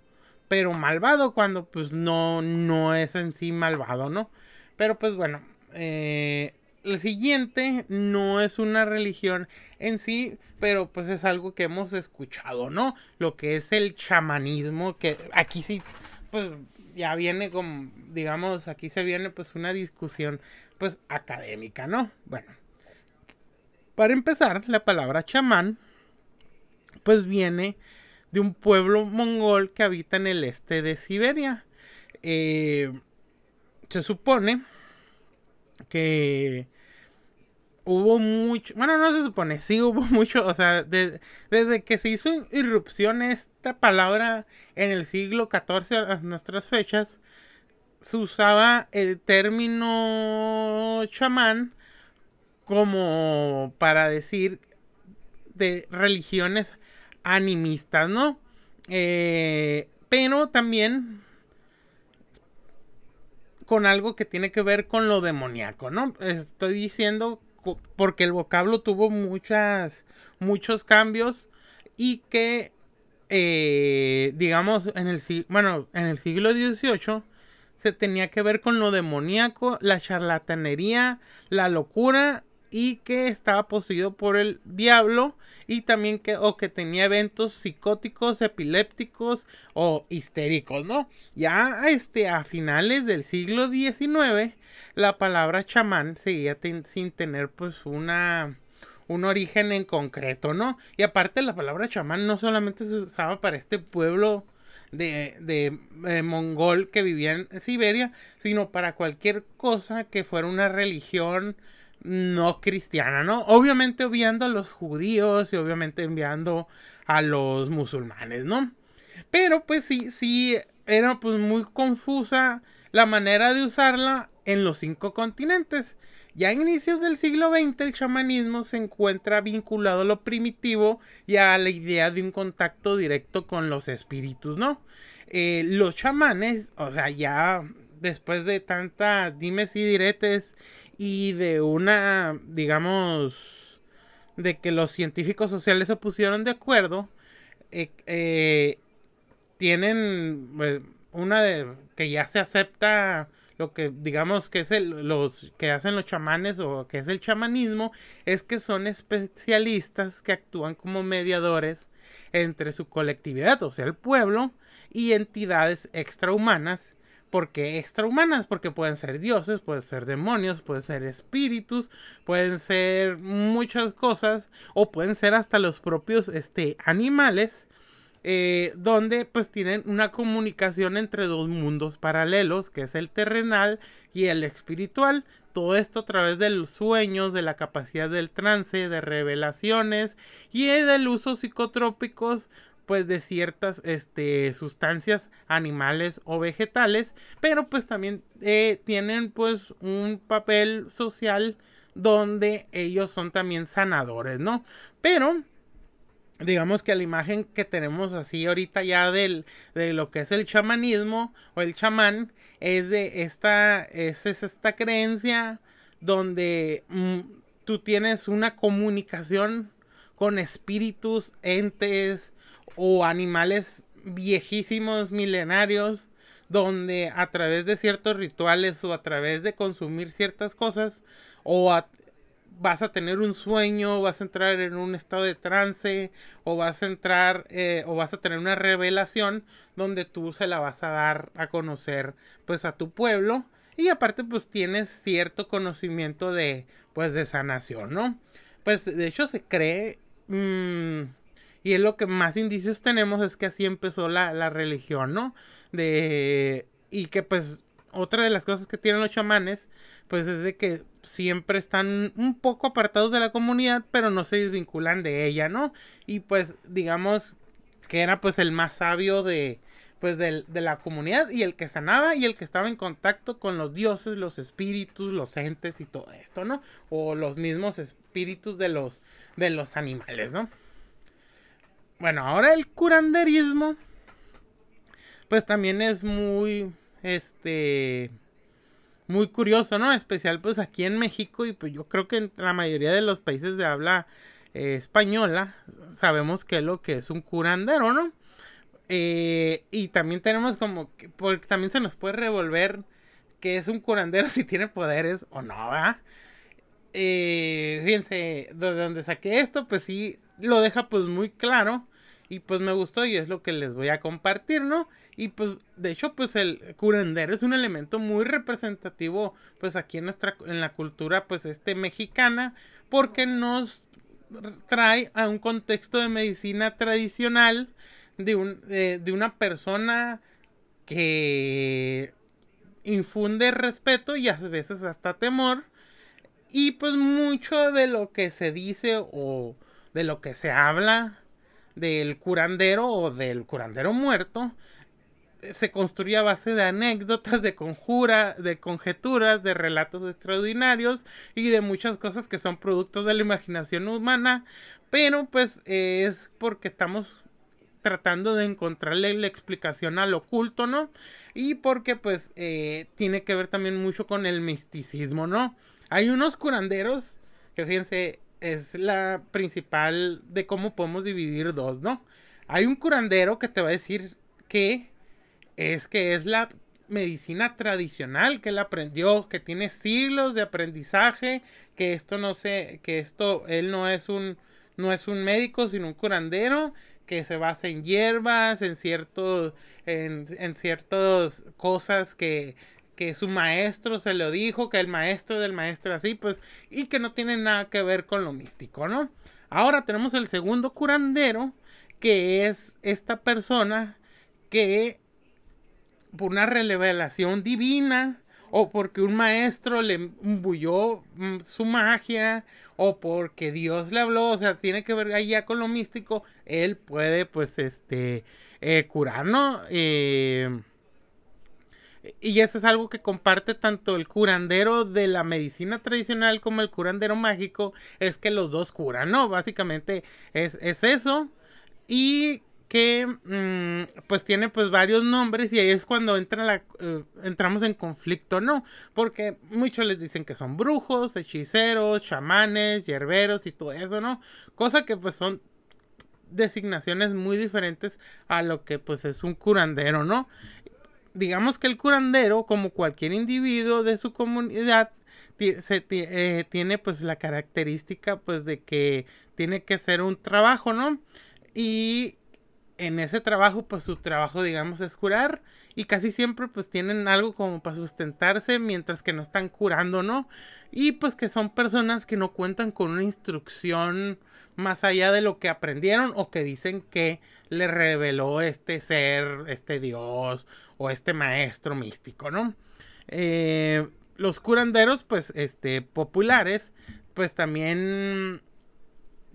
pero malvado cuando pues no, no es en sí malvado, ¿no? Pero pues bueno, eh, el siguiente no es una religión en sí, pero pues es algo que hemos escuchado, ¿no? Lo que es el chamanismo, que aquí sí, pues ya viene como, digamos, aquí se viene pues una discusión pues académica, ¿no? Bueno, para empezar, la palabra chamán pues viene de un pueblo mongol que habita en el este de Siberia. Eh, se supone que hubo mucho, bueno, no se supone, sí hubo mucho, o sea, desde que se hizo irrupción esta palabra en el siglo XIV a nuestras fechas, se usaba el término chamán como para decir de religiones animistas, ¿no? Eh, pero también con algo que tiene que ver con lo demoníaco, ¿no? Estoy diciendo porque el vocablo tuvo muchas, muchos cambios y que, eh, digamos, en el, bueno, en el siglo XVIII se tenía que ver con lo demoníaco, la charlatanería, la locura y que estaba poseído por el diablo y también que o que tenía eventos psicóticos, epilépticos o histéricos, ¿no? Ya este a finales del siglo XIX la palabra chamán seguía sin tener pues una un origen en concreto, ¿no? Y aparte la palabra chamán no solamente se usaba para este pueblo de, de, de, mongol que vivía en Siberia, sino para cualquier cosa que fuera una religión no cristiana, ¿no? Obviamente enviando a los judíos y obviamente enviando a los musulmanes, ¿no? Pero pues sí, sí, era pues muy confusa la manera de usarla en los cinco continentes. Ya en inicios del siglo XX el chamanismo se encuentra vinculado a lo primitivo y a la idea de un contacto directo con los espíritus, ¿no? Eh, los chamanes, o sea, ya después de tanta dimes y diretes y de una, digamos, de que los científicos sociales se pusieron de acuerdo, eh, eh, tienen pues, una de que ya se acepta lo que digamos que es el, los que hacen los chamanes o que es el chamanismo es que son especialistas que actúan como mediadores entre su colectividad, o sea, el pueblo y entidades extrahumanas ¿Por qué extrahumanas? Porque pueden ser dioses, pueden ser demonios, pueden ser espíritus, pueden ser muchas cosas, o pueden ser hasta los propios este, animales, eh, donde pues tienen una comunicación entre dos mundos paralelos, que es el terrenal y el espiritual. Todo esto a través de los sueños, de la capacidad del trance, de revelaciones y del uso psicotrópicos pues de ciertas este, sustancias animales o vegetales, pero pues también eh, tienen pues un papel social donde ellos son también sanadores, ¿no? Pero digamos que la imagen que tenemos así ahorita ya del, de lo que es el chamanismo o el chamán es de esta, es, esta creencia donde mm, tú tienes una comunicación con espíritus, entes, o animales viejísimos, milenarios, donde a través de ciertos rituales o a través de consumir ciertas cosas o vas a tener un sueño, vas a entrar en un estado de trance o vas a entrar eh, o vas a tener una revelación donde tú se la vas a dar a conocer pues a tu pueblo y aparte pues tienes cierto conocimiento de pues de sanación, ¿no? Pues de hecho se cree mmm, y es lo que más indicios tenemos es que así empezó la, religión, ¿no? De... Y que pues otra de las cosas que tienen los chamanes, pues es de que siempre están un poco apartados de la comunidad, pero no se desvinculan de ella, ¿no? Y pues digamos que era pues el más sabio de pues de la comunidad y el que sanaba y el que estaba en contacto con los dioses, los espíritus, los entes y todo esto, ¿no? O los mismos espíritus de los, de los animales, ¿no? Bueno, ahora el curanderismo, pues también es muy, este, muy curioso, ¿no? Especial pues aquí en México y pues yo creo que en la mayoría de los países de habla eh, española sabemos que es lo que es un curandero, ¿no? Eh, y también tenemos como, que, porque también se nos puede revolver que es un curandero si tiene poderes o no, ¿verdad? Eh, fíjense, de donde saqué esto, pues sí, lo deja pues muy claro y pues me gustó y es lo que les voy a compartir, ¿no? Y pues de hecho pues el curandero es un elemento muy representativo pues aquí en nuestra en la cultura pues este mexicana porque nos trae a un contexto de medicina tradicional de, un, de una persona que infunde respeto y a veces hasta temor. Y pues mucho de lo que se dice o de lo que se habla del curandero o del curandero muerto se construye a base de anécdotas, de conjura, de conjeturas, de relatos extraordinarios y de muchas cosas que son productos de la imaginación humana, pero pues es porque estamos tratando de encontrarle la explicación al oculto, ¿no? Y porque pues eh, tiene que ver también mucho con el misticismo, ¿no? Hay unos curanderos que fíjense es la principal de cómo podemos dividir dos, ¿no? Hay un curandero que te va a decir que es que es la medicina tradicional que él aprendió, que tiene siglos de aprendizaje, que esto no sé, que esto, él no es un, no es un médico, sino un curandero, que se basa en hierbas, en ciertos, en, en ciertas cosas que, que su maestro se lo dijo, que el maestro del maestro así, pues, y que no tiene nada que ver con lo místico, ¿no? Ahora tenemos el segundo curandero, que es esta persona que por una revelación divina o porque un maestro le imbulló mm, su magia o porque Dios le habló, o sea, tiene que ver allá con lo místico, él puede pues este eh, curar, ¿no? Eh, y eso es algo que comparte tanto el curandero de la medicina tradicional como el curandero mágico, es que los dos curan, ¿no? Básicamente es, es eso. Y que mm, pues tiene pues varios nombres y ahí es cuando entra la, eh, entramos en conflicto, ¿no? Porque muchos les dicen que son brujos, hechiceros, chamanes, hierberos y todo eso, ¿no? Cosa que pues son designaciones muy diferentes a lo que pues es un curandero, ¿no? Digamos que el curandero, como cualquier individuo de su comunidad, eh, tiene pues la característica pues de que tiene que ser un trabajo, ¿no? Y en ese trabajo, pues su trabajo, digamos, es curar. Y casi siempre, pues tienen algo como para sustentarse mientras que no están curando, ¿no? Y pues que son personas que no cuentan con una instrucción más allá de lo que aprendieron o que dicen que le reveló este ser, este dios o este maestro místico, ¿no? Eh, los curanderos, pues, este, populares, pues también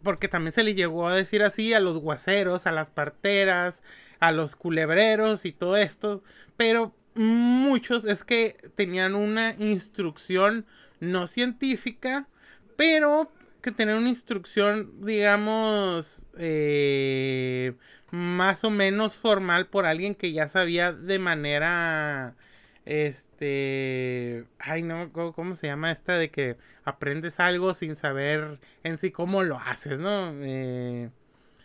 porque también se le llegó a decir así a los guaceros, a las parteras, a los culebreros y todo esto, pero muchos es que tenían una instrucción no científica, pero que tenían una instrucción, digamos, eh, más o menos formal por alguien que ya sabía de manera este, ay no, ¿cómo se llama esta de que aprendes algo sin saber en sí cómo lo haces, ¿no? Eh,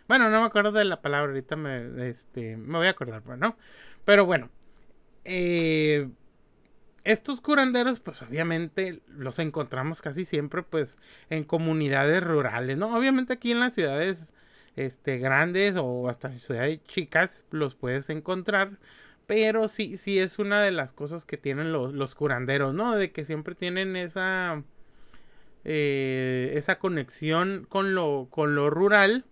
bueno, no me acuerdo de la palabra, ahorita me, este, me voy a acordar, pues, ¿no? Pero bueno, eh, estos curanderos, pues obviamente los encontramos casi siempre, pues, en comunidades rurales, ¿no? Obviamente aquí en las ciudades, este, grandes o hasta ciudades chicas los puedes encontrar, pero sí, sí es una de las cosas que tienen los, los curanderos, ¿no? De que siempre tienen esa, eh, esa conexión con lo, con lo rural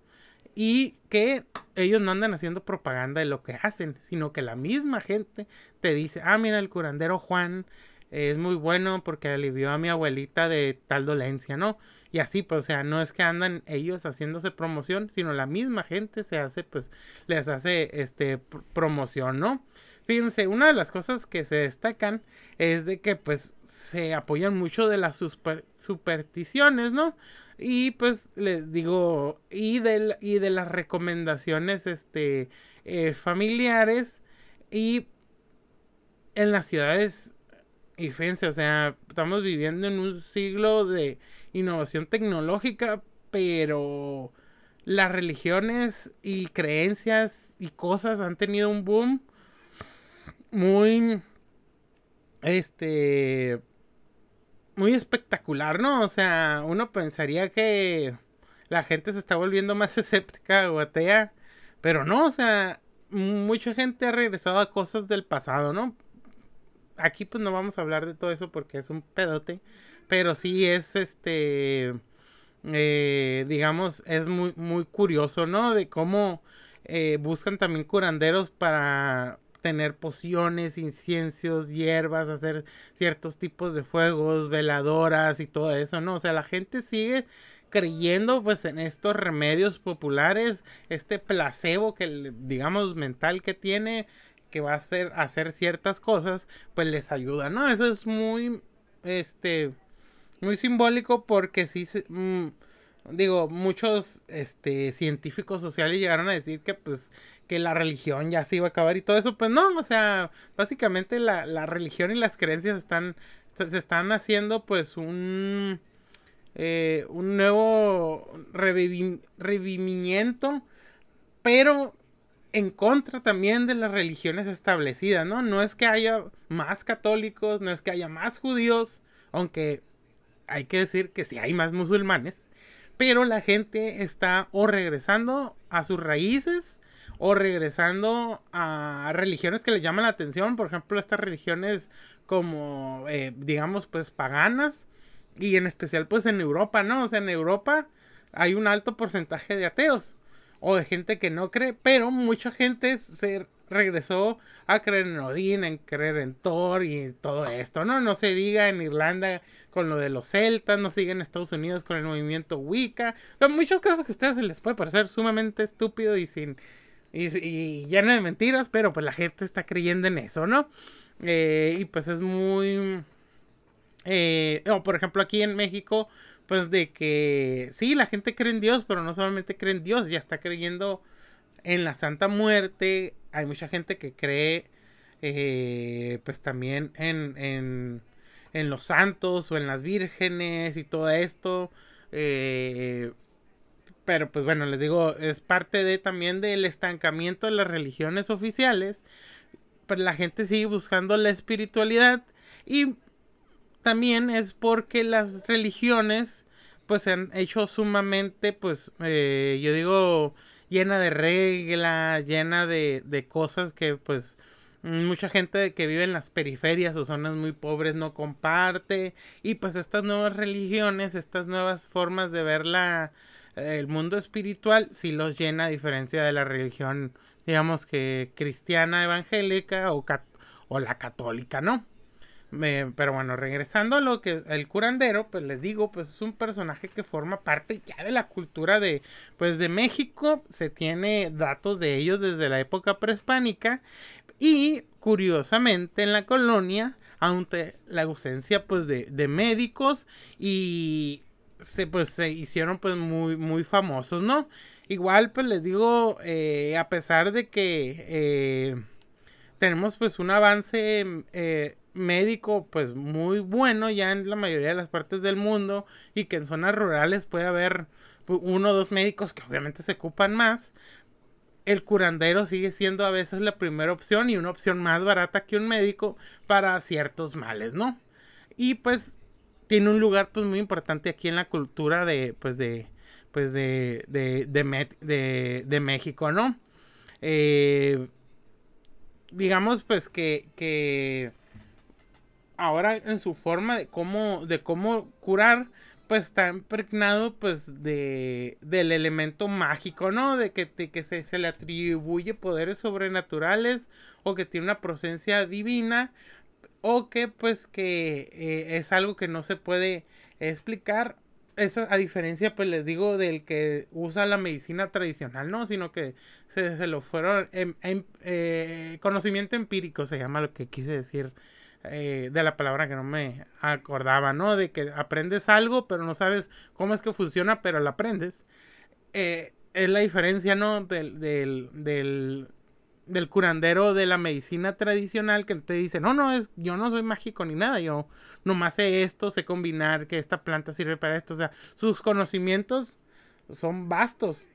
y que ellos no andan haciendo propaganda de lo que hacen, sino que la misma gente te dice, ah, mira, el curandero Juan es muy bueno porque alivió a mi abuelita de tal dolencia, ¿no? Y así, pues, o sea, no es que andan ellos haciéndose promoción, sino la misma gente se hace, pues, les hace, este, promoción, ¿no? Fíjense, una de las cosas que se destacan es de que, pues, se apoyan mucho de las supersticiones, ¿no? Y, pues, les digo, y de, y de las recomendaciones, este, eh, familiares y en las ciudades y fíjense, o sea, estamos viviendo en un siglo de innovación tecnológica, pero las religiones y creencias y cosas han tenido un boom muy este muy espectacular, ¿no? O sea, uno pensaría que la gente se está volviendo más escéptica o atea, pero no, o sea, mucha gente ha regresado a cosas del pasado, ¿no? aquí pues no vamos a hablar de todo eso porque es un pedote, pero sí es este, eh, digamos, es muy, muy curioso, ¿no? De cómo eh, buscan también curanderos para tener pociones, inciencios, hierbas, hacer ciertos tipos de fuegos, veladoras y todo eso, ¿no? O sea, la gente sigue creyendo pues en estos remedios populares, este placebo que digamos mental que tiene que va a hacer, hacer ciertas cosas, pues les ayuda, ¿no? Eso es muy, este, muy simbólico porque sí, mm, digo, muchos, este, científicos sociales llegaron a decir que, pues, que la religión ya se iba a acabar y todo eso, pues no, o sea, básicamente la, la religión y las creencias están, se están haciendo, pues, un, eh, un nuevo revivimiento, pero en contra también de las religiones establecidas, ¿no? No es que haya más católicos, no es que haya más judíos, aunque hay que decir que sí hay más musulmanes, pero la gente está o regresando a sus raíces o regresando a religiones que le llaman la atención, por ejemplo, estas religiones como, eh, digamos, pues paganas, y en especial pues en Europa, ¿no? O sea, en Europa hay un alto porcentaje de ateos o de gente que no cree, pero mucha gente se regresó a creer en Odín, en creer en Thor y todo esto, ¿no? No se diga en Irlanda con lo de los celtas, no diga en Estados Unidos con el movimiento Wicca. Son muchas cosas que a ustedes les puede parecer sumamente estúpido y sin y, lleno de mentiras, pero pues la gente está creyendo en eso, ¿no? Eh, y pues es muy... Eh, o por ejemplo aquí en México pues de que sí, la gente cree en Dios, pero no solamente cree en Dios, ya está creyendo en la Santa Muerte. Hay mucha gente que cree, eh, pues también en, en, los santos o en las vírgenes y todo esto. Eh, pero pues bueno, les digo, es parte de también del estancamiento de las religiones oficiales. Pero la gente sigue buscando la espiritualidad y también es porque las religiones pues se han hecho sumamente pues eh, yo digo llena de reglas, llena de, de cosas que pues mucha gente que vive en las periferias o zonas muy pobres no comparte y pues estas nuevas religiones, estas nuevas formas de ver la, el mundo espiritual sí los llena a diferencia de la religión digamos que cristiana evangélica o, o la católica, ¿no? Pero bueno, regresando a lo que el curandero, pues les digo, pues es un personaje que forma parte ya de la cultura de, pues de México, se tiene datos de ellos desde la época prehispánica y curiosamente en la colonia, aunque la ausencia pues de, de médicos y se pues se hicieron pues muy muy famosos, ¿no? Igual pues les digo, eh, a pesar de que eh, tenemos pues un avance eh, médico pues muy bueno ya en la mayoría de las partes del mundo y que en zonas rurales puede haber uno o dos médicos que obviamente se ocupan más. El curandero sigue siendo a veces la primera opción y una opción más barata que un médico para ciertos males, ¿no? Y pues tiene un lugar pues muy importante aquí en la cultura de pues de pues de de, de, de México, ¿no? Eh, digamos pues que, que ahora en su forma de cómo, de cómo curar, pues está impregnado pues de del elemento mágico, ¿no? De que, que se, le atribuye poderes sobrenaturales o que tiene una presencia divina o que pues que eh, es algo que no se puede explicar eso a diferencia, pues les digo, del que usa la medicina tradicional, no, sino que se, lo fueron, en, eh, conocimiento empírico se llama lo que quise decir eh, de la palabra que no me acordaba, ¿no? De que aprendes algo, pero no sabes cómo es que funciona, pero lo aprendes. Eh, es la diferencia, ¿no? Del, del, del, del curandero de la medicina tradicional que te dice, no, no, es, yo no soy mágico ni nada, yo nomás sé esto, sé combinar, que esta planta sirve para esto, o sea, sus conocimientos son vastos,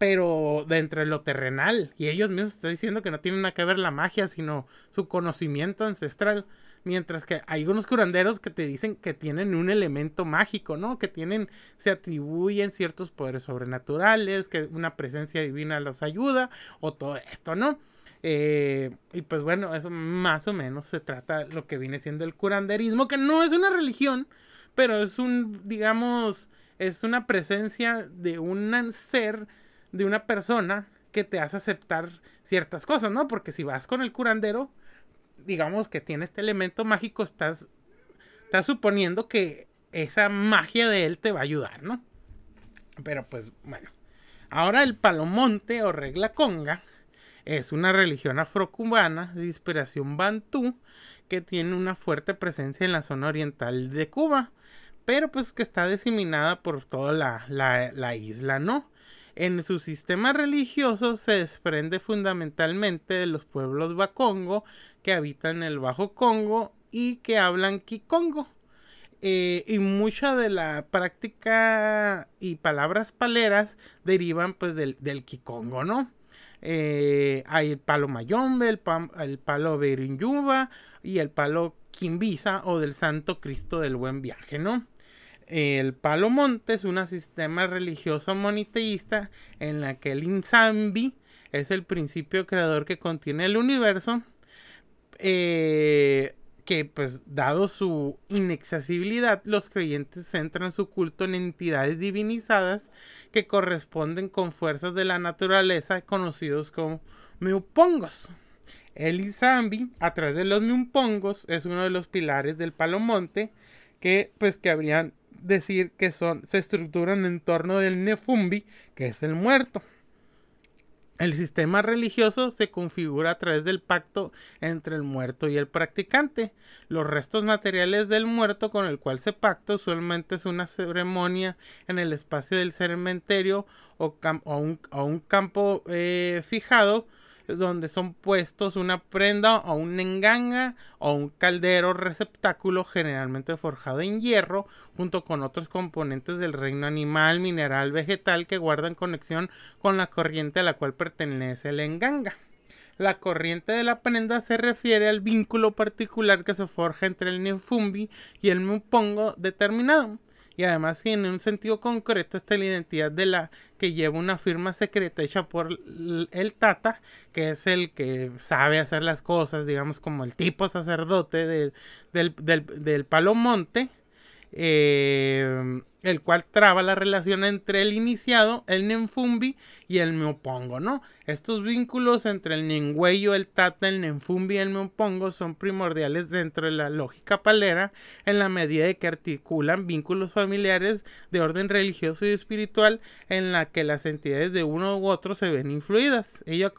pero dentro de lo terrenal, y ellos mismos están diciendo que no tienen nada que ver la magia, sino su conocimiento ancestral. Mientras que hay unos curanderos que te dicen que tienen un elemento mágico, ¿no? Que tienen, se atribuyen ciertos poderes sobrenaturales, que una presencia divina los ayuda, o todo esto, ¿no? Eh, y pues bueno, eso más o menos se trata lo que viene siendo el curanderismo, que no es una religión, pero es un, digamos, es una presencia de un ser, de una persona que te hace aceptar ciertas cosas, ¿no? Porque si vas con el curandero, digamos que tiene este elemento mágico, estás, estás suponiendo que esa magia de él te va a ayudar, ¿no? Pero pues bueno. Ahora el palomonte o regla conga es una religión afrocubana de inspiración bantú que tiene una fuerte presencia en la zona oriental de Cuba, pero pues que está diseminada por toda la, la, la isla, ¿no? En su sistema religioso se desprende fundamentalmente de los pueblos Bakongo que habitan el Bajo Congo y que hablan Kikongo. Eh, y mucha de la práctica y palabras paleras derivan pues del, Kikongo, ¿no? Eh, hay el palo mayombe, el, el palo berinyuba y el palo quimbisa o del Santo Cristo del Buen Viaje, ¿no? El palo es un sistema religioso moniteísta en la que el Insambi es el principio creador que contiene el universo eh, que pues dado su inaccesibilidad, los creyentes centran su culto en entidades divinizadas que corresponden con fuerzas de la naturaleza conocidos como miupongos. El Izambi, a través de los miupongos, es uno de los pilares del palomonte que pues que habrían decir que son se estructuran en torno del Nefumbi, que es el muerto. El sistema religioso se configura a través del pacto entre el muerto y el practicante. Los restos materiales del muerto con el cual se pacta usualmente es una ceremonia en el espacio del cementerio o, un, campo eh, fijado donde son puestos una prenda o un enganga o un caldero receptáculo generalmente forjado en hierro junto con otros componentes del reino animal, mineral, vegetal que guardan conexión con la corriente a la cual pertenece el enganga. La corriente de la prenda se refiere al vínculo particular que se forja entre el Nefumbi y el Mupongo determinado y además en un sentido concreto está la identidad de la que lleva una firma secreta hecha por el Tata, que es el que sabe hacer las cosas, digamos como el tipo sacerdote del, del, del, del Palomonte, eh, el cual traba la relación entre el iniciado, el Nenfumbi y el Meopongo, ¿no? Estos vínculos entre el Nengüeyo, el Tata, el Nenfumbi y el Meopongo son primordiales dentro de la lógica palera en la medida de que articulan vínculos familiares de orden religioso y espiritual en la que las entidades de uno u otro se ven influidas. Ello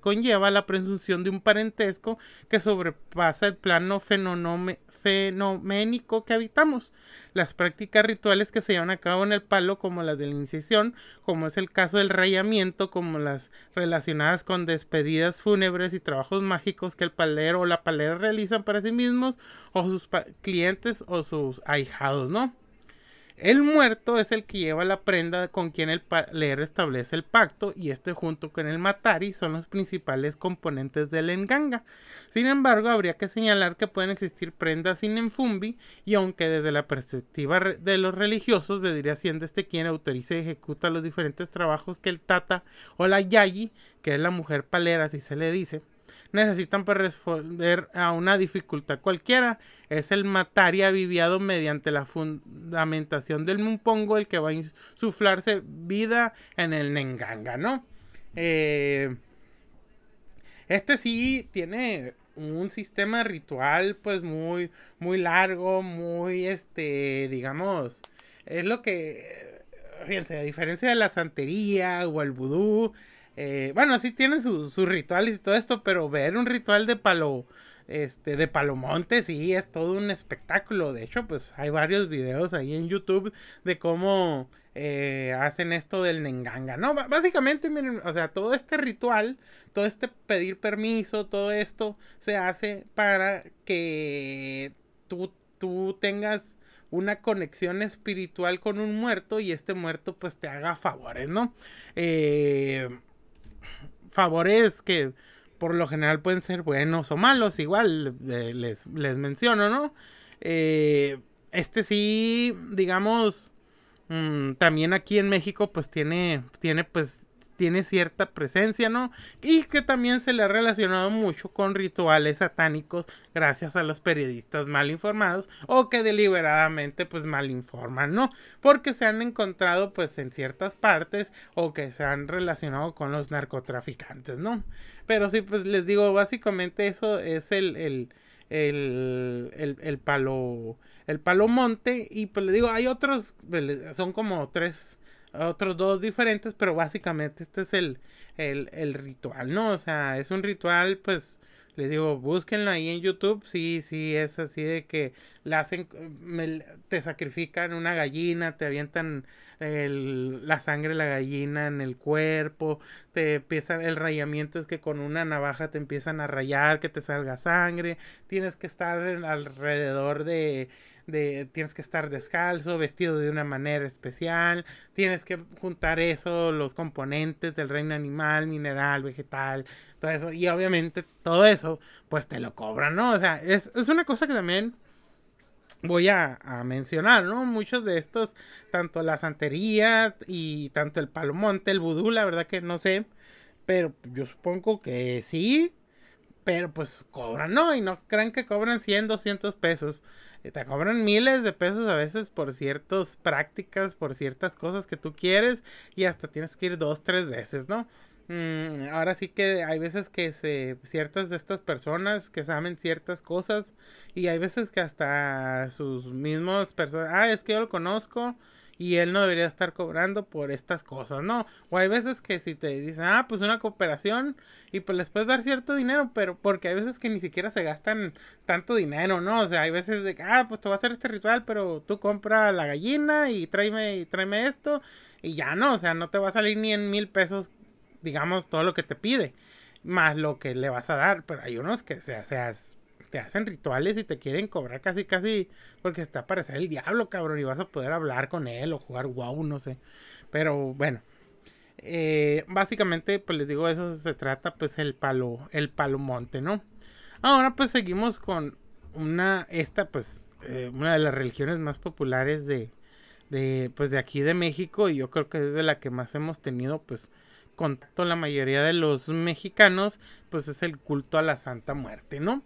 conlleva la presunción de un parentesco que sobrepasa el plano fenómeno fenoménico que habitamos. Las prácticas rituales que se llevan a cabo en el palo, como las de la incisión, como es el caso del rayamiento, como las relacionadas con despedidas fúnebres y trabajos mágicos que el palero o la palera realizan para sí mismos, o sus clientes o sus ahijados, ¿no? El muerto es el que lleva la prenda con quien el palero establece el pacto y este junto con el matari son los principales componentes del enganga. Sin embargo, habría que señalar que pueden existir prendas sin enfumbi y aunque desde la perspectiva de los religiosos vendría siendo este quien autoriza y ejecuta los diferentes trabajos que el tata o la yayi, que es la mujer palera así se le dice, necesitan para responder a una dificultad cualquiera. Es el matari aviviado mediante la fundamentación del mumpongo el que va a insuflarse vida en el nenganga, ¿no? Eh, este sí tiene un sistema ritual pues muy, muy largo, muy, este, digamos, es lo que, fíjense, a diferencia de la santería o el vudú, eh, bueno, sí tiene sus rituales y todo esto, pero ver un ritual de palo, este, de Palomonte, sí, es todo un espectáculo. De hecho, pues hay varios videos ahí en YouTube de cómo eh, hacen esto del Nenganga, ¿no? básicamente, miren, o sea, todo este ritual, todo este pedir permiso, todo esto se hace para que tú, tú tengas una conexión espiritual con un muerto y este muerto pues te haga favores, ¿no? Eh, favores que por lo general pueden ser buenos o malos, igual les, les menciono, ¿no? Eh, este sí, digamos, mm, también aquí en México pues tiene, tiene pues tiene cierta presencia, ¿no? Y que también se le ha relacionado mucho con rituales satánicos gracias a los periodistas mal informados o que deliberadamente pues mal informan, ¿no? Porque se han encontrado pues en ciertas partes o que se han relacionado con los narcotraficantes, ¿no? Pero sí, pues les digo, básicamente eso es el, el, el, el, el palo el palo monte y pues les digo hay otros pues, son como tres otros dos diferentes, pero básicamente este es el, el, el, ritual, ¿no? O sea, es un ritual, pues, les digo, búsquenlo ahí en YouTube, sí, sí, es así de que la hacen, te sacrifican una gallina, te avientan la sangre de la gallina en el cuerpo, te empiezan, el rayamiento es que con una navaja te empiezan a rayar, que te salga sangre, tienes que estar alrededor de de tienes que estar descalzo, vestido de una manera especial, tienes que juntar eso, los componentes del reino animal, mineral, vegetal, todo eso, y obviamente todo eso, pues te lo cobran, ¿no? O sea, es, es una cosa que también voy a, a, mencionar, ¿no? Muchos de estos, tanto la santería y tanto el palomonte, el vudú, la verdad que no sé, pero yo supongo que sí, pero pues cobran, ¿no? Y no crean que cobran 100, 200 pesos te cobran miles de pesos a veces por ciertas prácticas, por ciertas cosas que tú quieres y hasta tienes que ir dos, tres veces, ¿no? Mm, ahora sí que hay veces que se, ciertas de estas personas que saben ciertas cosas y hay veces que hasta sus mismos personas, ah, es que yo lo conozco y él no debería estar cobrando por estas cosas, ¿no? O hay veces que si te dicen, ah, pues una cooperación y pues les puedes dar cierto dinero, pero porque hay veces que ni siquiera se gastan tanto dinero, ¿no? O sea, hay veces de que, ah, pues te voy a hacer este ritual, pero tú compra la gallina y tráeme, y tráeme esto y ya no, o sea, no te va a salir ni en mil pesos, digamos, todo lo que te pide, más lo que le vas a dar, pero hay unos que se, seas te hacen rituales y te quieren cobrar casi, casi, porque está a aparecer el diablo, cabrón, y vas a poder hablar con él o jugar wow, no sé. Pero bueno, eh, básicamente, pues les digo, eso se trata, pues el palo, el palo monte, ¿no? Ahora, pues seguimos con una, esta, pues, eh, una de las religiones más populares de, de, pues, de aquí de México, y yo creo que es de la que más hemos tenido, pues, contacto la mayoría de los mexicanos, pues es el culto a la Santa Muerte, ¿no?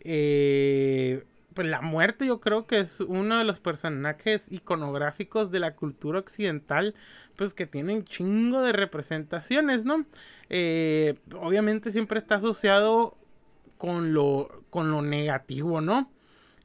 Eh, pues la muerte yo creo que es uno de los personajes iconográficos de la cultura occidental, pues que tienen chingo de representaciones, ¿no? Eh, obviamente siempre está asociado con lo, con lo negativo, ¿no?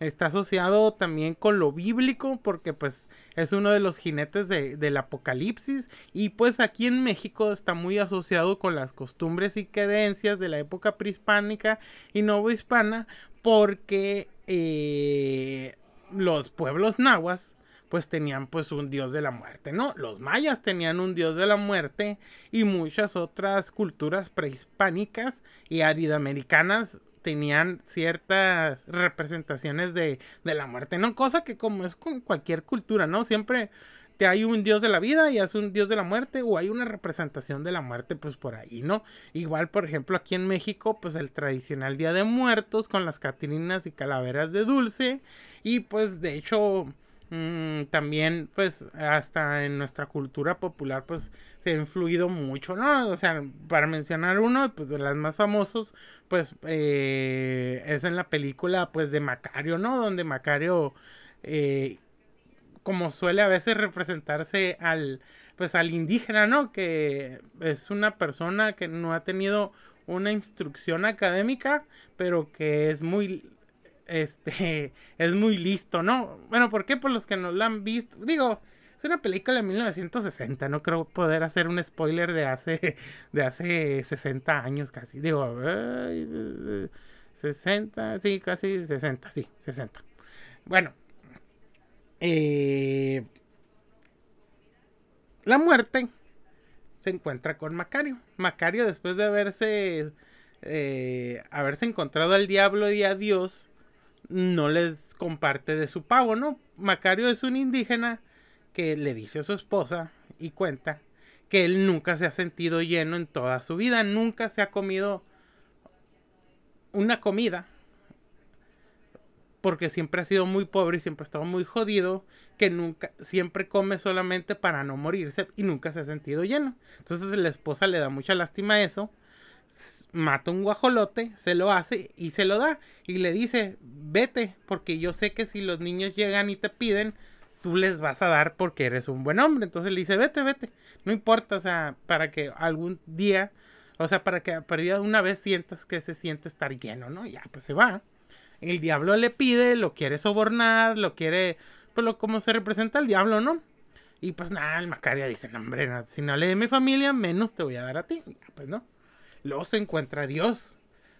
Está asociado también con lo bíblico porque pues es uno de los jinetes del apocalipsis y pues aquí en México está muy asociado con las costumbres y creencias de la época prehispánica y novohispana porque eh, los pueblos nahuas pues tenían pues un dios de la muerte, ¿no? Los mayas tenían un dios de la muerte y muchas otras culturas prehispánicas y aridoamericanas tenían ciertas representaciones de, de la muerte, ¿no? Cosa que como es con cualquier cultura, ¿no? Siempre hay un dios de la vida y es un dios de la muerte o hay una representación de la muerte pues por ahí, ¿no? Igual, por ejemplo, aquí en México pues el tradicional Día de Muertos con las catrinas y calaveras de dulce y pues de hecho mm, también pues hasta en nuestra cultura popular pues se ha influido mucho, ¿no? O sea, para mencionar uno pues de las más famosos pues eh, es en la película pues de Macario, ¿no? Donde Macario eh, como suele a veces representarse al pues al indígena, ¿no? Que es una persona que no ha tenido una instrucción académica, pero que es muy este es muy listo, ¿no? Bueno, ¿por qué? Por los que no lo han visto. Digo, es una película de 1960, no creo poder hacer un spoiler de hace de hace 60 años casi. Digo, 60, sí, casi 60, sí, 60. Bueno, eh, la muerte se encuentra con Macario. Macario, después de haberse, eh, haberse encontrado al diablo y a Dios, no les comparte de su pavo, ¿no? Macario es un indígena que le dice a su esposa y cuenta que él nunca se ha sentido lleno en toda su vida, nunca se ha comido una comida porque siempre ha sido muy pobre y siempre ha estado muy jodido, que nunca, siempre come solamente para no morirse y nunca se ha sentido lleno. Entonces la esposa le da mucha lástima a eso, mata un guajolote, se lo hace y se lo da y le dice, vete, porque yo sé que si los niños llegan y te piden, tú les vas a dar porque eres un buen hombre. Entonces le dice, vete, vete, no importa, o sea, para que algún día, o sea, para que perdida una vez sientas que se siente estar lleno, ¿no? Ya, pues se va el diablo le pide, lo quiere sobornar, lo quiere, pues lo, como se representa el diablo, ¿no? Y pues nada, el Macaria dice, no, hombre, si no le de mi familia, menos te voy a dar a ti. pues no. Luego se encuentra Dios.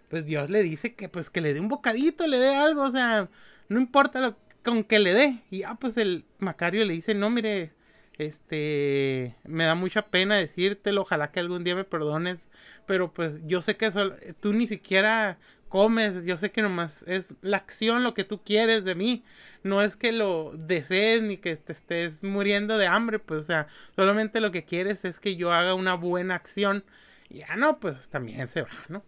Pues Dios le dice que pues que le dé un bocadito, le dé algo, o sea, no importa lo, con que le dé. Y ya pues el Macario le dice, no, mire, este, me da mucha pena decírtelo, ojalá que algún día me perdones, pero pues yo sé que tú ni siquiera comes, yo sé que nomás es la acción lo que tú quieres de mí, no es que lo desees ni que te estés muriendo de hambre, pues o sea, solamente lo que quieres es que yo haga una buena acción ya no, pues también se va, ¿no?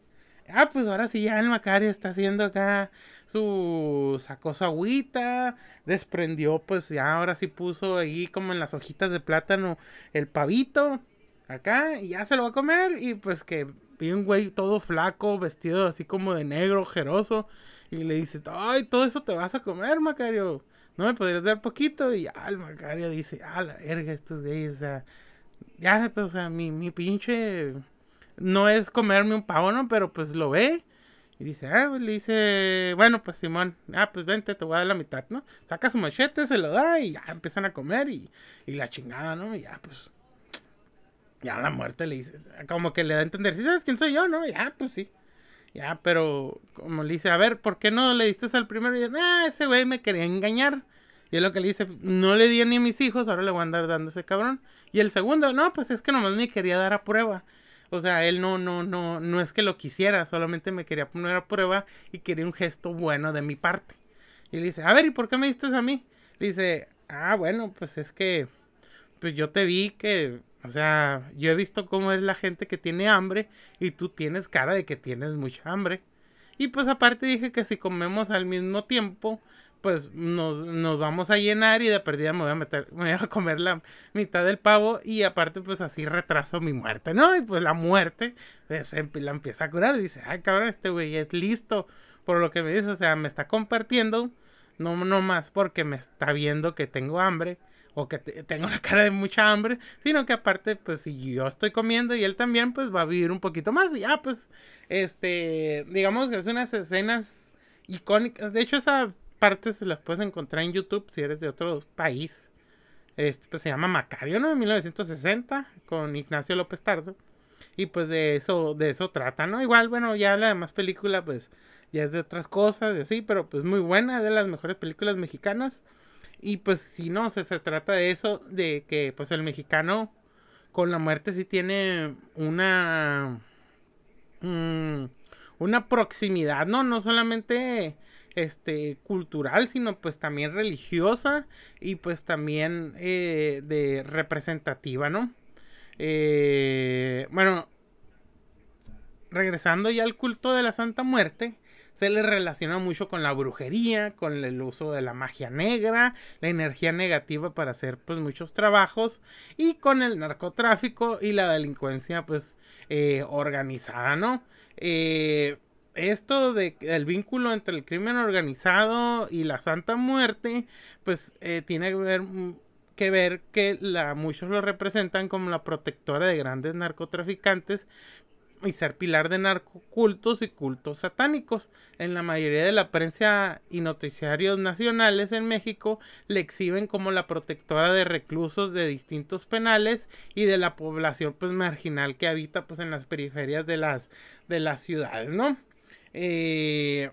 Ah, pues ahora sí ya el Macario está haciendo acá su sacó su agüita, desprendió, pues ya ahora sí puso ahí como en las hojitas de plátano el pavito acá y ya se lo va a comer y pues que vi un güey todo flaco, vestido así como de negro, ojeroso. Y le dice, ay, todo eso te vas a comer, Macario. ¿No me podrías dar poquito? Y el Macario dice, ah, la verga, estos gays, o sea, ya, pues, o sea, mi, mi pinche, no es comerme un pavo, ¿no? Pero pues lo ve. Y dice, ah, le dice, bueno, pues Simón, ah, pues vente, te voy a dar la mitad, ¿no? Saca su machete, se lo da y ya empiezan a comer y, y la chingada, ¿no? Y ya, pues, ya la muerte le dice, como que le da a entender, ¿sí sabes quién soy yo, no? Ya, pues sí. Ya, pero como le dice, a ver, ¿por qué no le diste al primero? Y dice, ah, ese güey me quería engañar. Y es lo que le dice, no le di ni a mis hijos, ahora le voy a andar dando ese cabrón. Y el segundo, no, pues es que nomás me quería dar a prueba. O sea, él no, no, no, no es que lo quisiera, solamente me quería poner a prueba y quería un gesto bueno de mi parte. Y le dice, a ver, ¿y por qué me diste a mí? Le dice, ah, bueno, pues es que, pues yo te vi que o sea, yo he visto cómo es la gente que tiene hambre y tú tienes cara de que tienes mucha hambre. Y pues aparte dije que si comemos al mismo tiempo, pues nos, nos vamos a llenar y de perdida me voy a meter, me voy a comer la mitad del pavo y aparte pues así retraso mi muerte, ¿no? Y pues la muerte pues, la empieza a curar dice, ay cabrón, este güey es listo por lo que me dice, o sea, me está compartiendo, no, no más porque me está viendo que tengo hambre o que tengo la cara de mucha hambre, sino que aparte, pues si yo estoy comiendo y él también, pues va a vivir un poquito más. Y ya, pues, este, digamos que es unas escenas icónicas. De hecho, esa parte se las puedes encontrar en YouTube si eres de otro país. Este, pues se llama Macario, ¿no? En 1960, con Ignacio López Tarso. Y pues de eso, de eso trata, ¿no? Igual, bueno, ya la demás película, pues, ya es de otras cosas, y así, pero pues muy buena, de las mejores películas mexicanas. Y pues si no, se, se trata de eso, de que pues el mexicano con la muerte sí tiene una... Mm, una proximidad, ¿no? No solamente este cultural sino pues también religiosa y pues también eh, de representativa no eh, bueno regresando ya al culto de la Santa Muerte se le relaciona mucho con la brujería, con el uso de la magia negra, la energía negativa para hacer pues muchos trabajos y con el narcotráfico y la delincuencia pues eh, organizada, ¿no? Eh, esto de el vínculo entre el crimen organizado y la Santa Muerte pues eh, tiene que ver que ver que la, muchos lo representan como la protectora de grandes narcotraficantes y ser pilar de narcocultos y cultos satánicos. En la mayoría de la prensa y noticiarios nacionales en México le exhiben como la protectora de reclusos de distintos penales y de la población pues marginal que habita pues en las periferias de las de las ciudades, ¿no? Eh,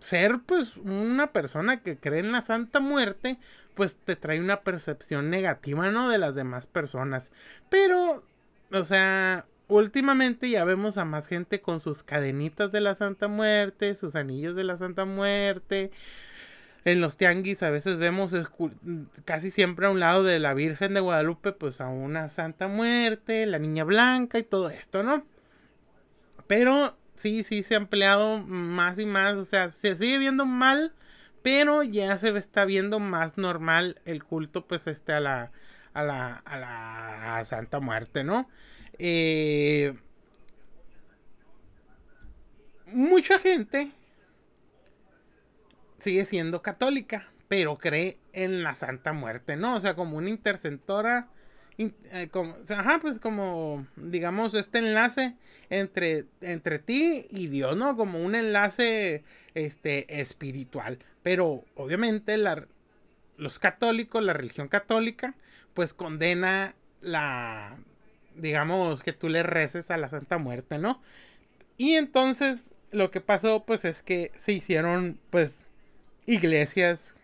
ser pues una persona que cree en la Santa Muerte pues te trae una percepción negativa, ¿no? De las demás personas. Pero, o sea, últimamente ya vemos a más gente con sus cadenitas de la Santa Muerte, sus anillos de la Santa Muerte. En los tianguis a veces vemos casi siempre a un lado de la Virgen de Guadalupe, pues a una Santa Muerte, la Niña Blanca y todo esto, ¿no? Pero sí, sí se ha empleado más y más, o sea, se sigue viendo mal, pero ya se está viendo más normal el culto, pues este, a la, a la, a la Santa Muerte, ¿no? Eh, mucha gente sigue siendo católica, pero cree en la Santa Muerte, ¿no? O sea, como una intercentora, eh, como, ajá, pues como, digamos, este enlace entre, entre ti y Dios, ¿no? Como un enlace, este, espiritual. Pero, obviamente, la, los católicos, la religión católica, pues condena la digamos, que tú le reces a la Santa Muerte, ¿no? Y entonces lo que pasó, pues, es que se hicieron, pues, iglesias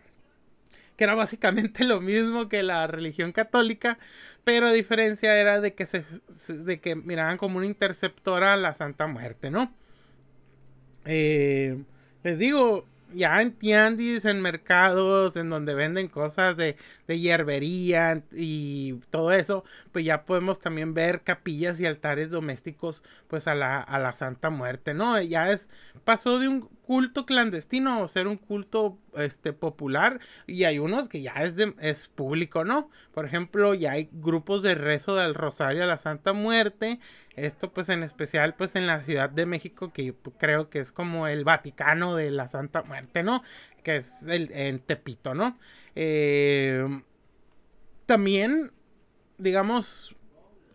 que era básicamente lo mismo que la religión católica, pero a diferencia era de que se, de que miraban como una interceptora a la Santa Muerte, ¿no? Eh, les digo, ya en tianguis, en mercados, en donde venden cosas de, de hierbería y todo eso, pues ya podemos también ver capillas y altares domésticos, pues a la, a la Santa Muerte, ¿no? Ya es, pasó de un culto clandestino o ser un culto este popular y hay unos que ya es de, es público, ¿no? Por ejemplo, ya hay grupos de rezo del Rosario a la Santa Muerte, esto pues en especial pues en la Ciudad de México que creo que es como el Vaticano de la Santa Muerte, ¿no? Que es el, en Tepito, ¿no? Eh, también, digamos,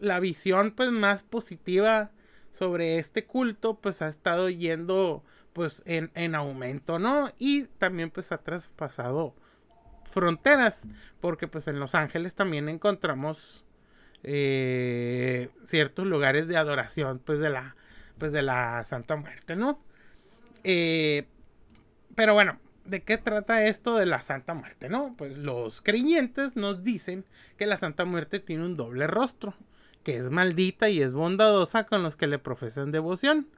la visión pues más positiva sobre este culto pues ha estado yendo pues en, en aumento, ¿no? Y también pues ha traspasado fronteras, porque pues en Los Ángeles también encontramos eh, ciertos lugares de adoración pues de la pues de la Santa Muerte, ¿no? Eh, pero bueno, ¿de qué trata esto de la Santa Muerte, no? Pues los creyentes nos dicen que la Santa Muerte tiene un doble rostro, que es maldita y es bondadosa con los que le profesan devoción.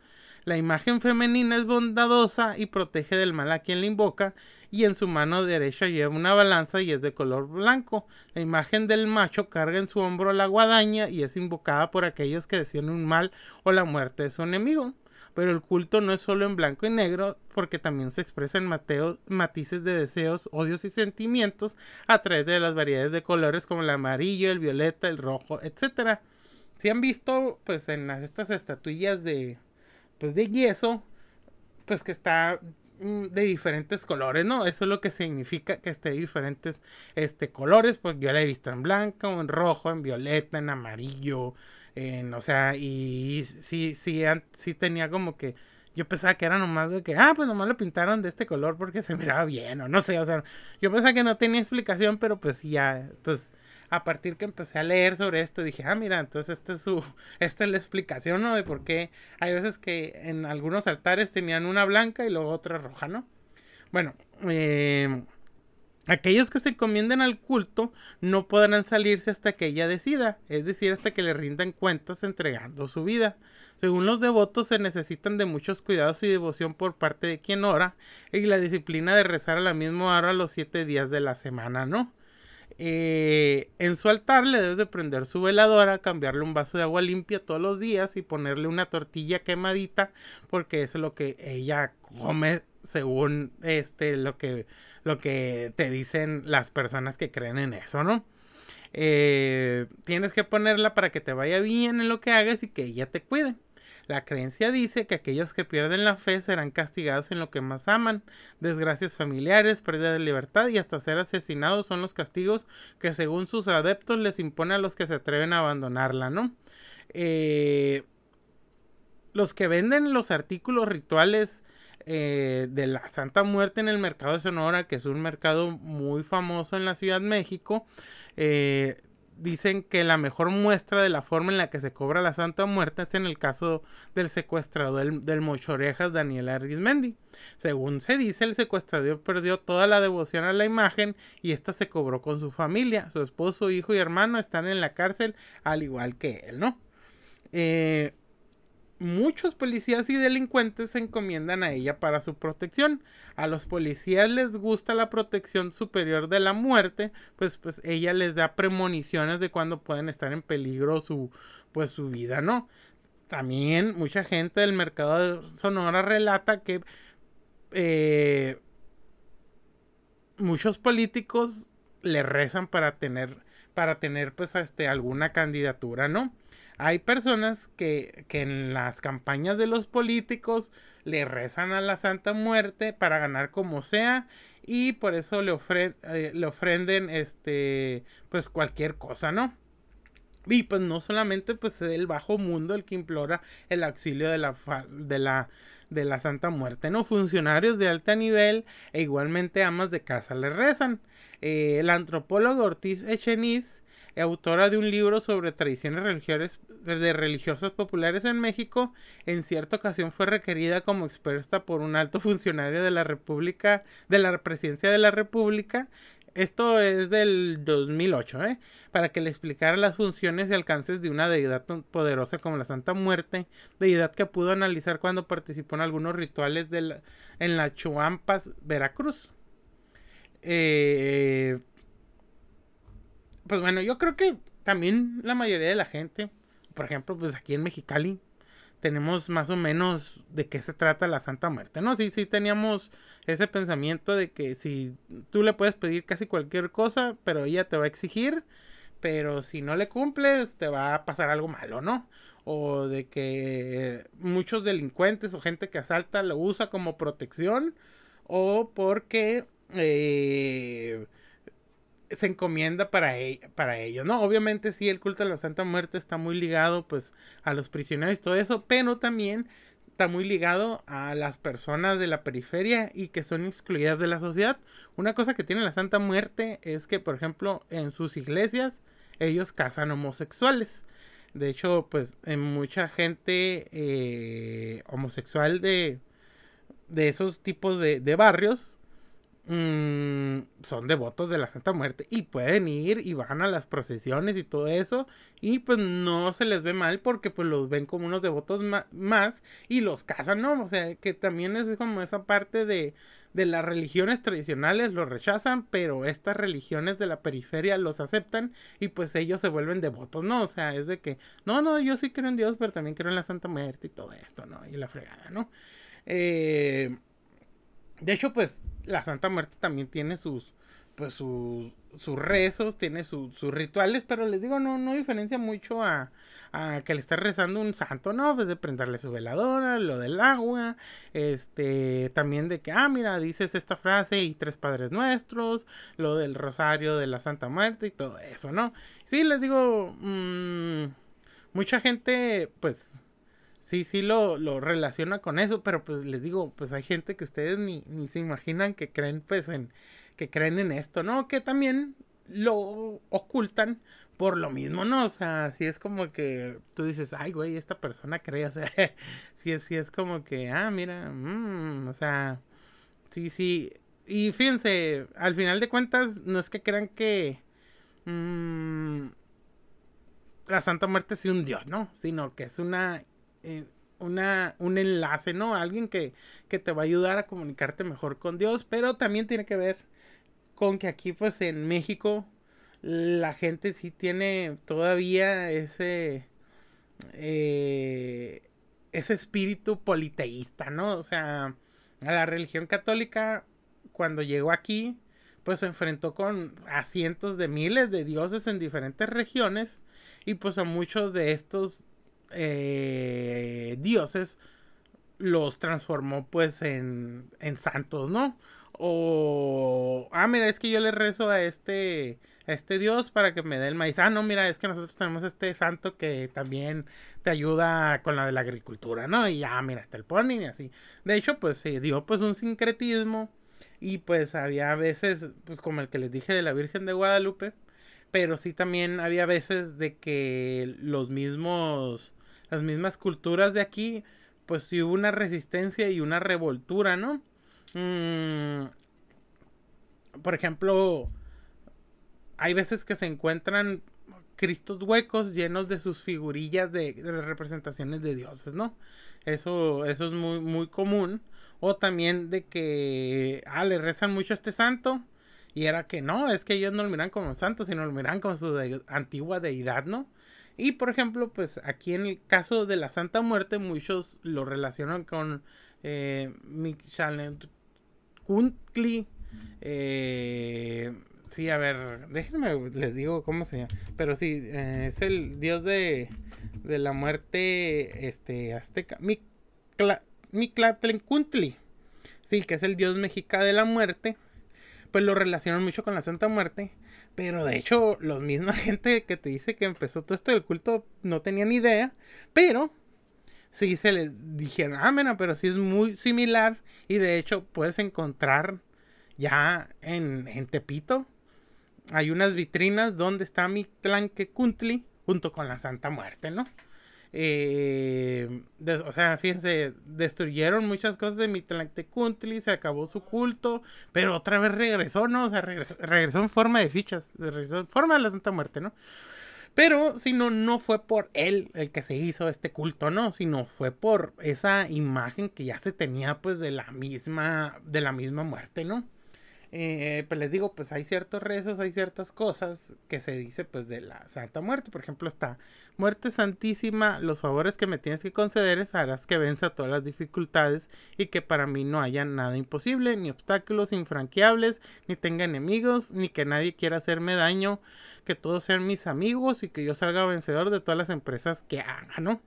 La imagen femenina es bondadosa y protege del mal a quien la invoca, y en su mano derecha lleva una balanza y es de color blanco. La imagen del macho carga en su hombro la guadaña y es invocada por aquellos que decían un mal o la muerte de su enemigo. Pero el culto no es solo en blanco y negro, porque también se expresa en matices de deseos, odios y sentimientos a través de las variedades de colores como el amarillo, el violeta, el rojo, etc. Si han visto, pues en estas estatuillas de, pues de yeso, pues que está mm, de diferentes colores, ¿no? Eso es lo que significa que esté de diferentes este, colores, pues yo la he visto en blanco, en rojo, en violeta, en amarillo, en, o sea, y sí, sí, sí tenía como que, yo pensaba que era nomás de que, ah, pues nomás lo pintaron de este color porque se miraba bien, o no sé, o sea, yo pensaba que no tenía explicación, pero pues ya, pues a partir que empecé a leer sobre esto, dije, ah, mira, entonces esta es, su, esta es la explicación, ¿no? De por qué hay veces que en algunos altares tenían una blanca y luego otra roja, ¿no? Bueno, eh, Aquellos que se encomienden al culto no podrán salirse hasta que ella decida, es decir, hasta que le rindan cuentas entregando su vida. Según los devotos se necesitan de muchos cuidados y devoción por parte de quien ora y la disciplina de rezar a la misma hora los siete días de la semana, ¿no? Eh, en su altar le debes de prender su veladora, cambiarle un vaso de agua limpia todos los días y ponerle una tortilla quemadita porque es lo que ella come según este lo que lo que te dicen las personas que creen en eso, ¿no? Eh, tienes que ponerla para que te vaya bien en lo que hagas y que ella te cuide. La creencia dice que aquellos que pierden la fe serán castigados en lo que más aman. Desgracias familiares, pérdida de libertad y hasta ser asesinados son los castigos que según sus adeptos les impone a los que se atreven a abandonarla, ¿no? Eh, los que venden los artículos rituales eh, de la Santa Muerte en el mercado de Sonora, que es un mercado muy famoso en la Ciudad de México, eh, dicen que la mejor muestra de la forma en la que se cobra la Santa Muerte es en el caso del secuestrador del, del Mochorejas Daniel Arismendi. Según se dice, el secuestrador perdió toda la devoción a la imagen y esta se cobró con su familia. Su esposo, hijo y hermano están en la cárcel al igual que él, ¿no? Eh, muchos policías y delincuentes se encomiendan a ella para su protección. A los policías les gusta la protección superior de la muerte, pues, pues ella les da premoniciones de cuando pueden estar en peligro su, pues, su vida, ¿no? También mucha gente del mercado de Sonora relata que eh, muchos políticos le rezan para tener, para tener, pues, este, alguna candidatura, ¿no? Hay personas que, que en las campañas de los políticos le rezan a la Santa Muerte para ganar como sea y por eso le, eh, le ofrenden este pues cualquier cosa, ¿no? Y pues no solamente pues el bajo mundo el que implora el auxilio de la de la de la Santa Muerte, ¿no? Funcionarios de alto nivel e igualmente amas de casa le rezan. Eh, el antropólogo Ortiz Echeniz autora de un libro sobre tradiciones religiosas, de religiosas populares en México, en cierta ocasión fue requerida como experta por un alto funcionario de la República, de la presidencia de la República. Esto es del 2008, ¿eh? Para que le explicara las funciones y alcances de una deidad tan poderosa como la Santa Muerte, deidad que pudo analizar cuando participó en algunos rituales en la Chuampas, Veracruz. Eh, pues bueno, yo creo que también la mayoría de la gente, por ejemplo, pues aquí en Mexicali, tenemos más o menos de qué se trata la Santa Muerte, ¿no? Sí, sí teníamos ese pensamiento de que si tú le puedes pedir casi cualquier cosa, pero ella te va a exigir, pero si no le cumples, te va a pasar algo malo, ¿no? O de que muchos delincuentes o gente que asalta lo usa como protección, o porque... Eh, se encomienda para, e para ¿no? Obviamente sí, el culto a la Santa Muerte está muy ligado pues a los prisioneros y todo eso, pero también está muy ligado a las personas de la periferia y que son excluidas de la sociedad. Una cosa que tiene la Santa Muerte es que, por ejemplo, en sus iglesias ellos casan homosexuales. De hecho, pues en mucha gente eh, homosexual de, de esos tipos de, de barrios, Mm, son devotos de la Santa Muerte y pueden ir y van a las procesiones y todo eso y pues no se les ve mal porque pues los ven como unos devotos más y los casan, ¿no? O sea, que también es como esa parte de, de las religiones tradicionales los rechazan, pero estas religiones de la periferia los aceptan y pues ellos se vuelven devotos, ¿no? O sea, es de que, no, no, yo sí creo en Dios, pero también creo en la Santa Muerte y todo esto, ¿no? Y la fregada, ¿no? Eh, de hecho, pues la Santa Muerte también tiene sus, pues sus, sus rezos, tiene sus rituales, pero les digo, no, no diferencia mucho a, a que le esté rezando un santo, ¿no? Pues de prenderle su veladora, lo del agua, este, también de que, ah, mira, dices esta frase y tres padres nuestros, lo del rosario de la Santa Muerte y todo eso, ¿no? Sí, les digo, mmm, mucha gente, pues, sí, sí lo, lo relaciona con eso, pero pues les digo, pues hay gente que ustedes ni, ni se imaginan que creen pues en, que creen en esto, ¿no? Que también lo ocultan por lo mismo, ¿no? O sea, si es como que tú dices, ay, güey, esta persona cree, o sea, si es, es como que, ah, mira, mmm, o sea, sí, sí. Y fíjense, al final de cuentas, no es que crean que mmm, la Santa Muerte sea un dios, ¿no? Sino que es una eh, una, un enlace, ¿no? Alguien que, que te va a ayudar a comunicarte mejor con Dios, pero también tiene que ver con que aquí, pues en México, la gente sí tiene todavía ese, eh, ese espíritu politeísta, ¿no? O sea, a la religión católica, cuando llegó aquí, pues se enfrentó con a cientos de miles de dioses en diferentes regiones y pues a muchos de estos eh, dioses los transformó pues en, en santos, ¿no? O, ah, mira, es que yo le rezo a este, a este Dios para que me dé el maíz. Ah, no, mira, es que nosotros tenemos este santo que también te ayuda con la de la agricultura, ¿no? Y ya, mira, te el ponen y así. De hecho, pues se dio pues un sincretismo y pues había veces, pues como el que les dije de la Virgen de Guadalupe, pero sí también había veces de que los mismos, las mismas culturas de aquí, pues sí hubo una resistencia y una revoltura, ¿no? Mm, por ejemplo, hay veces que se encuentran cristos huecos llenos de sus figurillas de, representaciones de dioses, ¿no? Eso, eso es muy, muy común. O también de que, ah, le rezan mucho a este santo. Y era que no, es que ellos no lo miran como santo, sino lo miran como su antigua deidad, ¿no? Y por ejemplo, pues aquí en el caso de la Santa Muerte, muchos lo relacionan con eh, Kuntli. Eh, sí, a ver, déjenme, les digo cómo se llama. Pero sí, eh, es el dios de, de la muerte este, azteca. Mictlatecutli. Sí, que es el dios mexica de la muerte. Pues lo relacionan mucho con la Santa Muerte. Pero de hecho, los misma gente que te dice que empezó todo esto del culto no tenían idea. Pero sí se les dijeron, ah, mira, pero sí es muy similar. Y de hecho, puedes encontrar ya en, en Tepito. Hay unas vitrinas donde está mi Kuntli junto con la Santa Muerte, ¿no? Eh, o sea, fíjense, destruyeron muchas cosas de Mitlantecutli, se acabó su culto, pero otra vez regresó, ¿no? O sea, regresó, en forma de fichas, regresó en forma de la Santa Muerte, ¿no? Pero, si no, no fue por él el que se hizo este culto, ¿no? Sino fue por esa imagen que ya se tenía, pues, de la misma, de la misma muerte, ¿no? Eh, pues les digo, pues hay ciertos rezos, hay ciertas cosas que se dice pues de la Santa Muerte. Por ejemplo, está Muerte Santísima, los favores que me tienes que conceder es harás que venza todas las dificultades y que para mí no haya nada imposible, ni obstáculos infranqueables, ni tenga enemigos, ni que nadie quiera hacerme daño, que todos sean mis amigos y que yo salga vencedor de todas las empresas que haga, ¿no?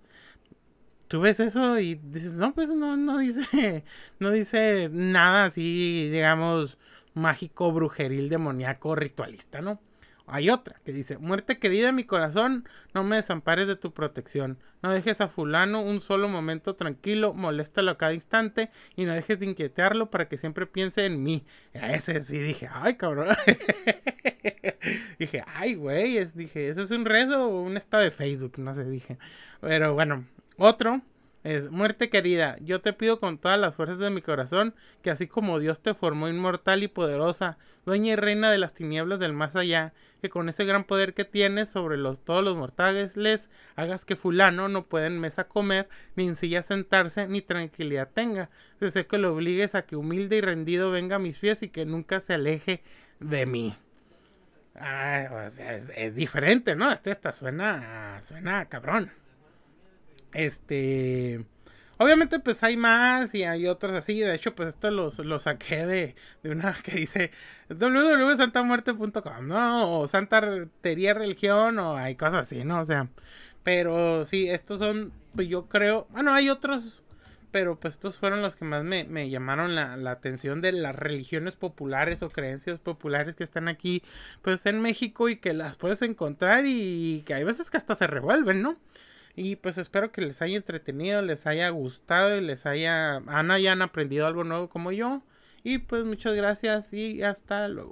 tú ves eso y dices, no, pues no, no dice, no dice nada así, digamos, mágico, brujeril, demoníaco, ritualista, ¿no? Hay otra que dice, muerte querida mi corazón, no me desampares de tu protección, no dejes a fulano un solo momento tranquilo, moléstalo a cada instante y no dejes de inquietarlo para que siempre piense en mí. A ese sí dije, ay cabrón. dije, ay güey, dije, ¿eso es un rezo o un estado de Facebook? No sé, dije. Pero bueno, otro es, muerte querida, yo te pido con todas las fuerzas de mi corazón que así como Dios te formó inmortal y poderosa, dueña y reina de las tinieblas del más allá, que con ese gran poder que tienes sobre los, todos los mortales, les hagas que fulano no pueda en mesa comer, ni en silla sentarse, ni tranquilidad tenga. Deseo que lo obligues a que humilde y rendido venga a mis pies y que nunca se aleje de mí. Ah, es, diferente, ¿no? Este esta suena, suena cabrón. Este. Obviamente, pues hay más y hay otros así. De hecho, pues esto lo, lo saqué de, de, una que dice www.santamuerte.com, ¿no? O Santatería Religión, o hay cosas así, ¿no? O sea, pero sí, estos son, pues yo creo. Bueno, hay otros, pero pues estos fueron los que más me, me llamaron la, la, atención de las religiones populares o creencias populares que están aquí, pues en México y que las puedes encontrar y que hay veces que hasta se revuelven, ¿no? Y pues espero que les haya entretenido, les haya gustado y les haya, hayan aprendido algo nuevo como yo. Y pues muchas gracias y hasta luego.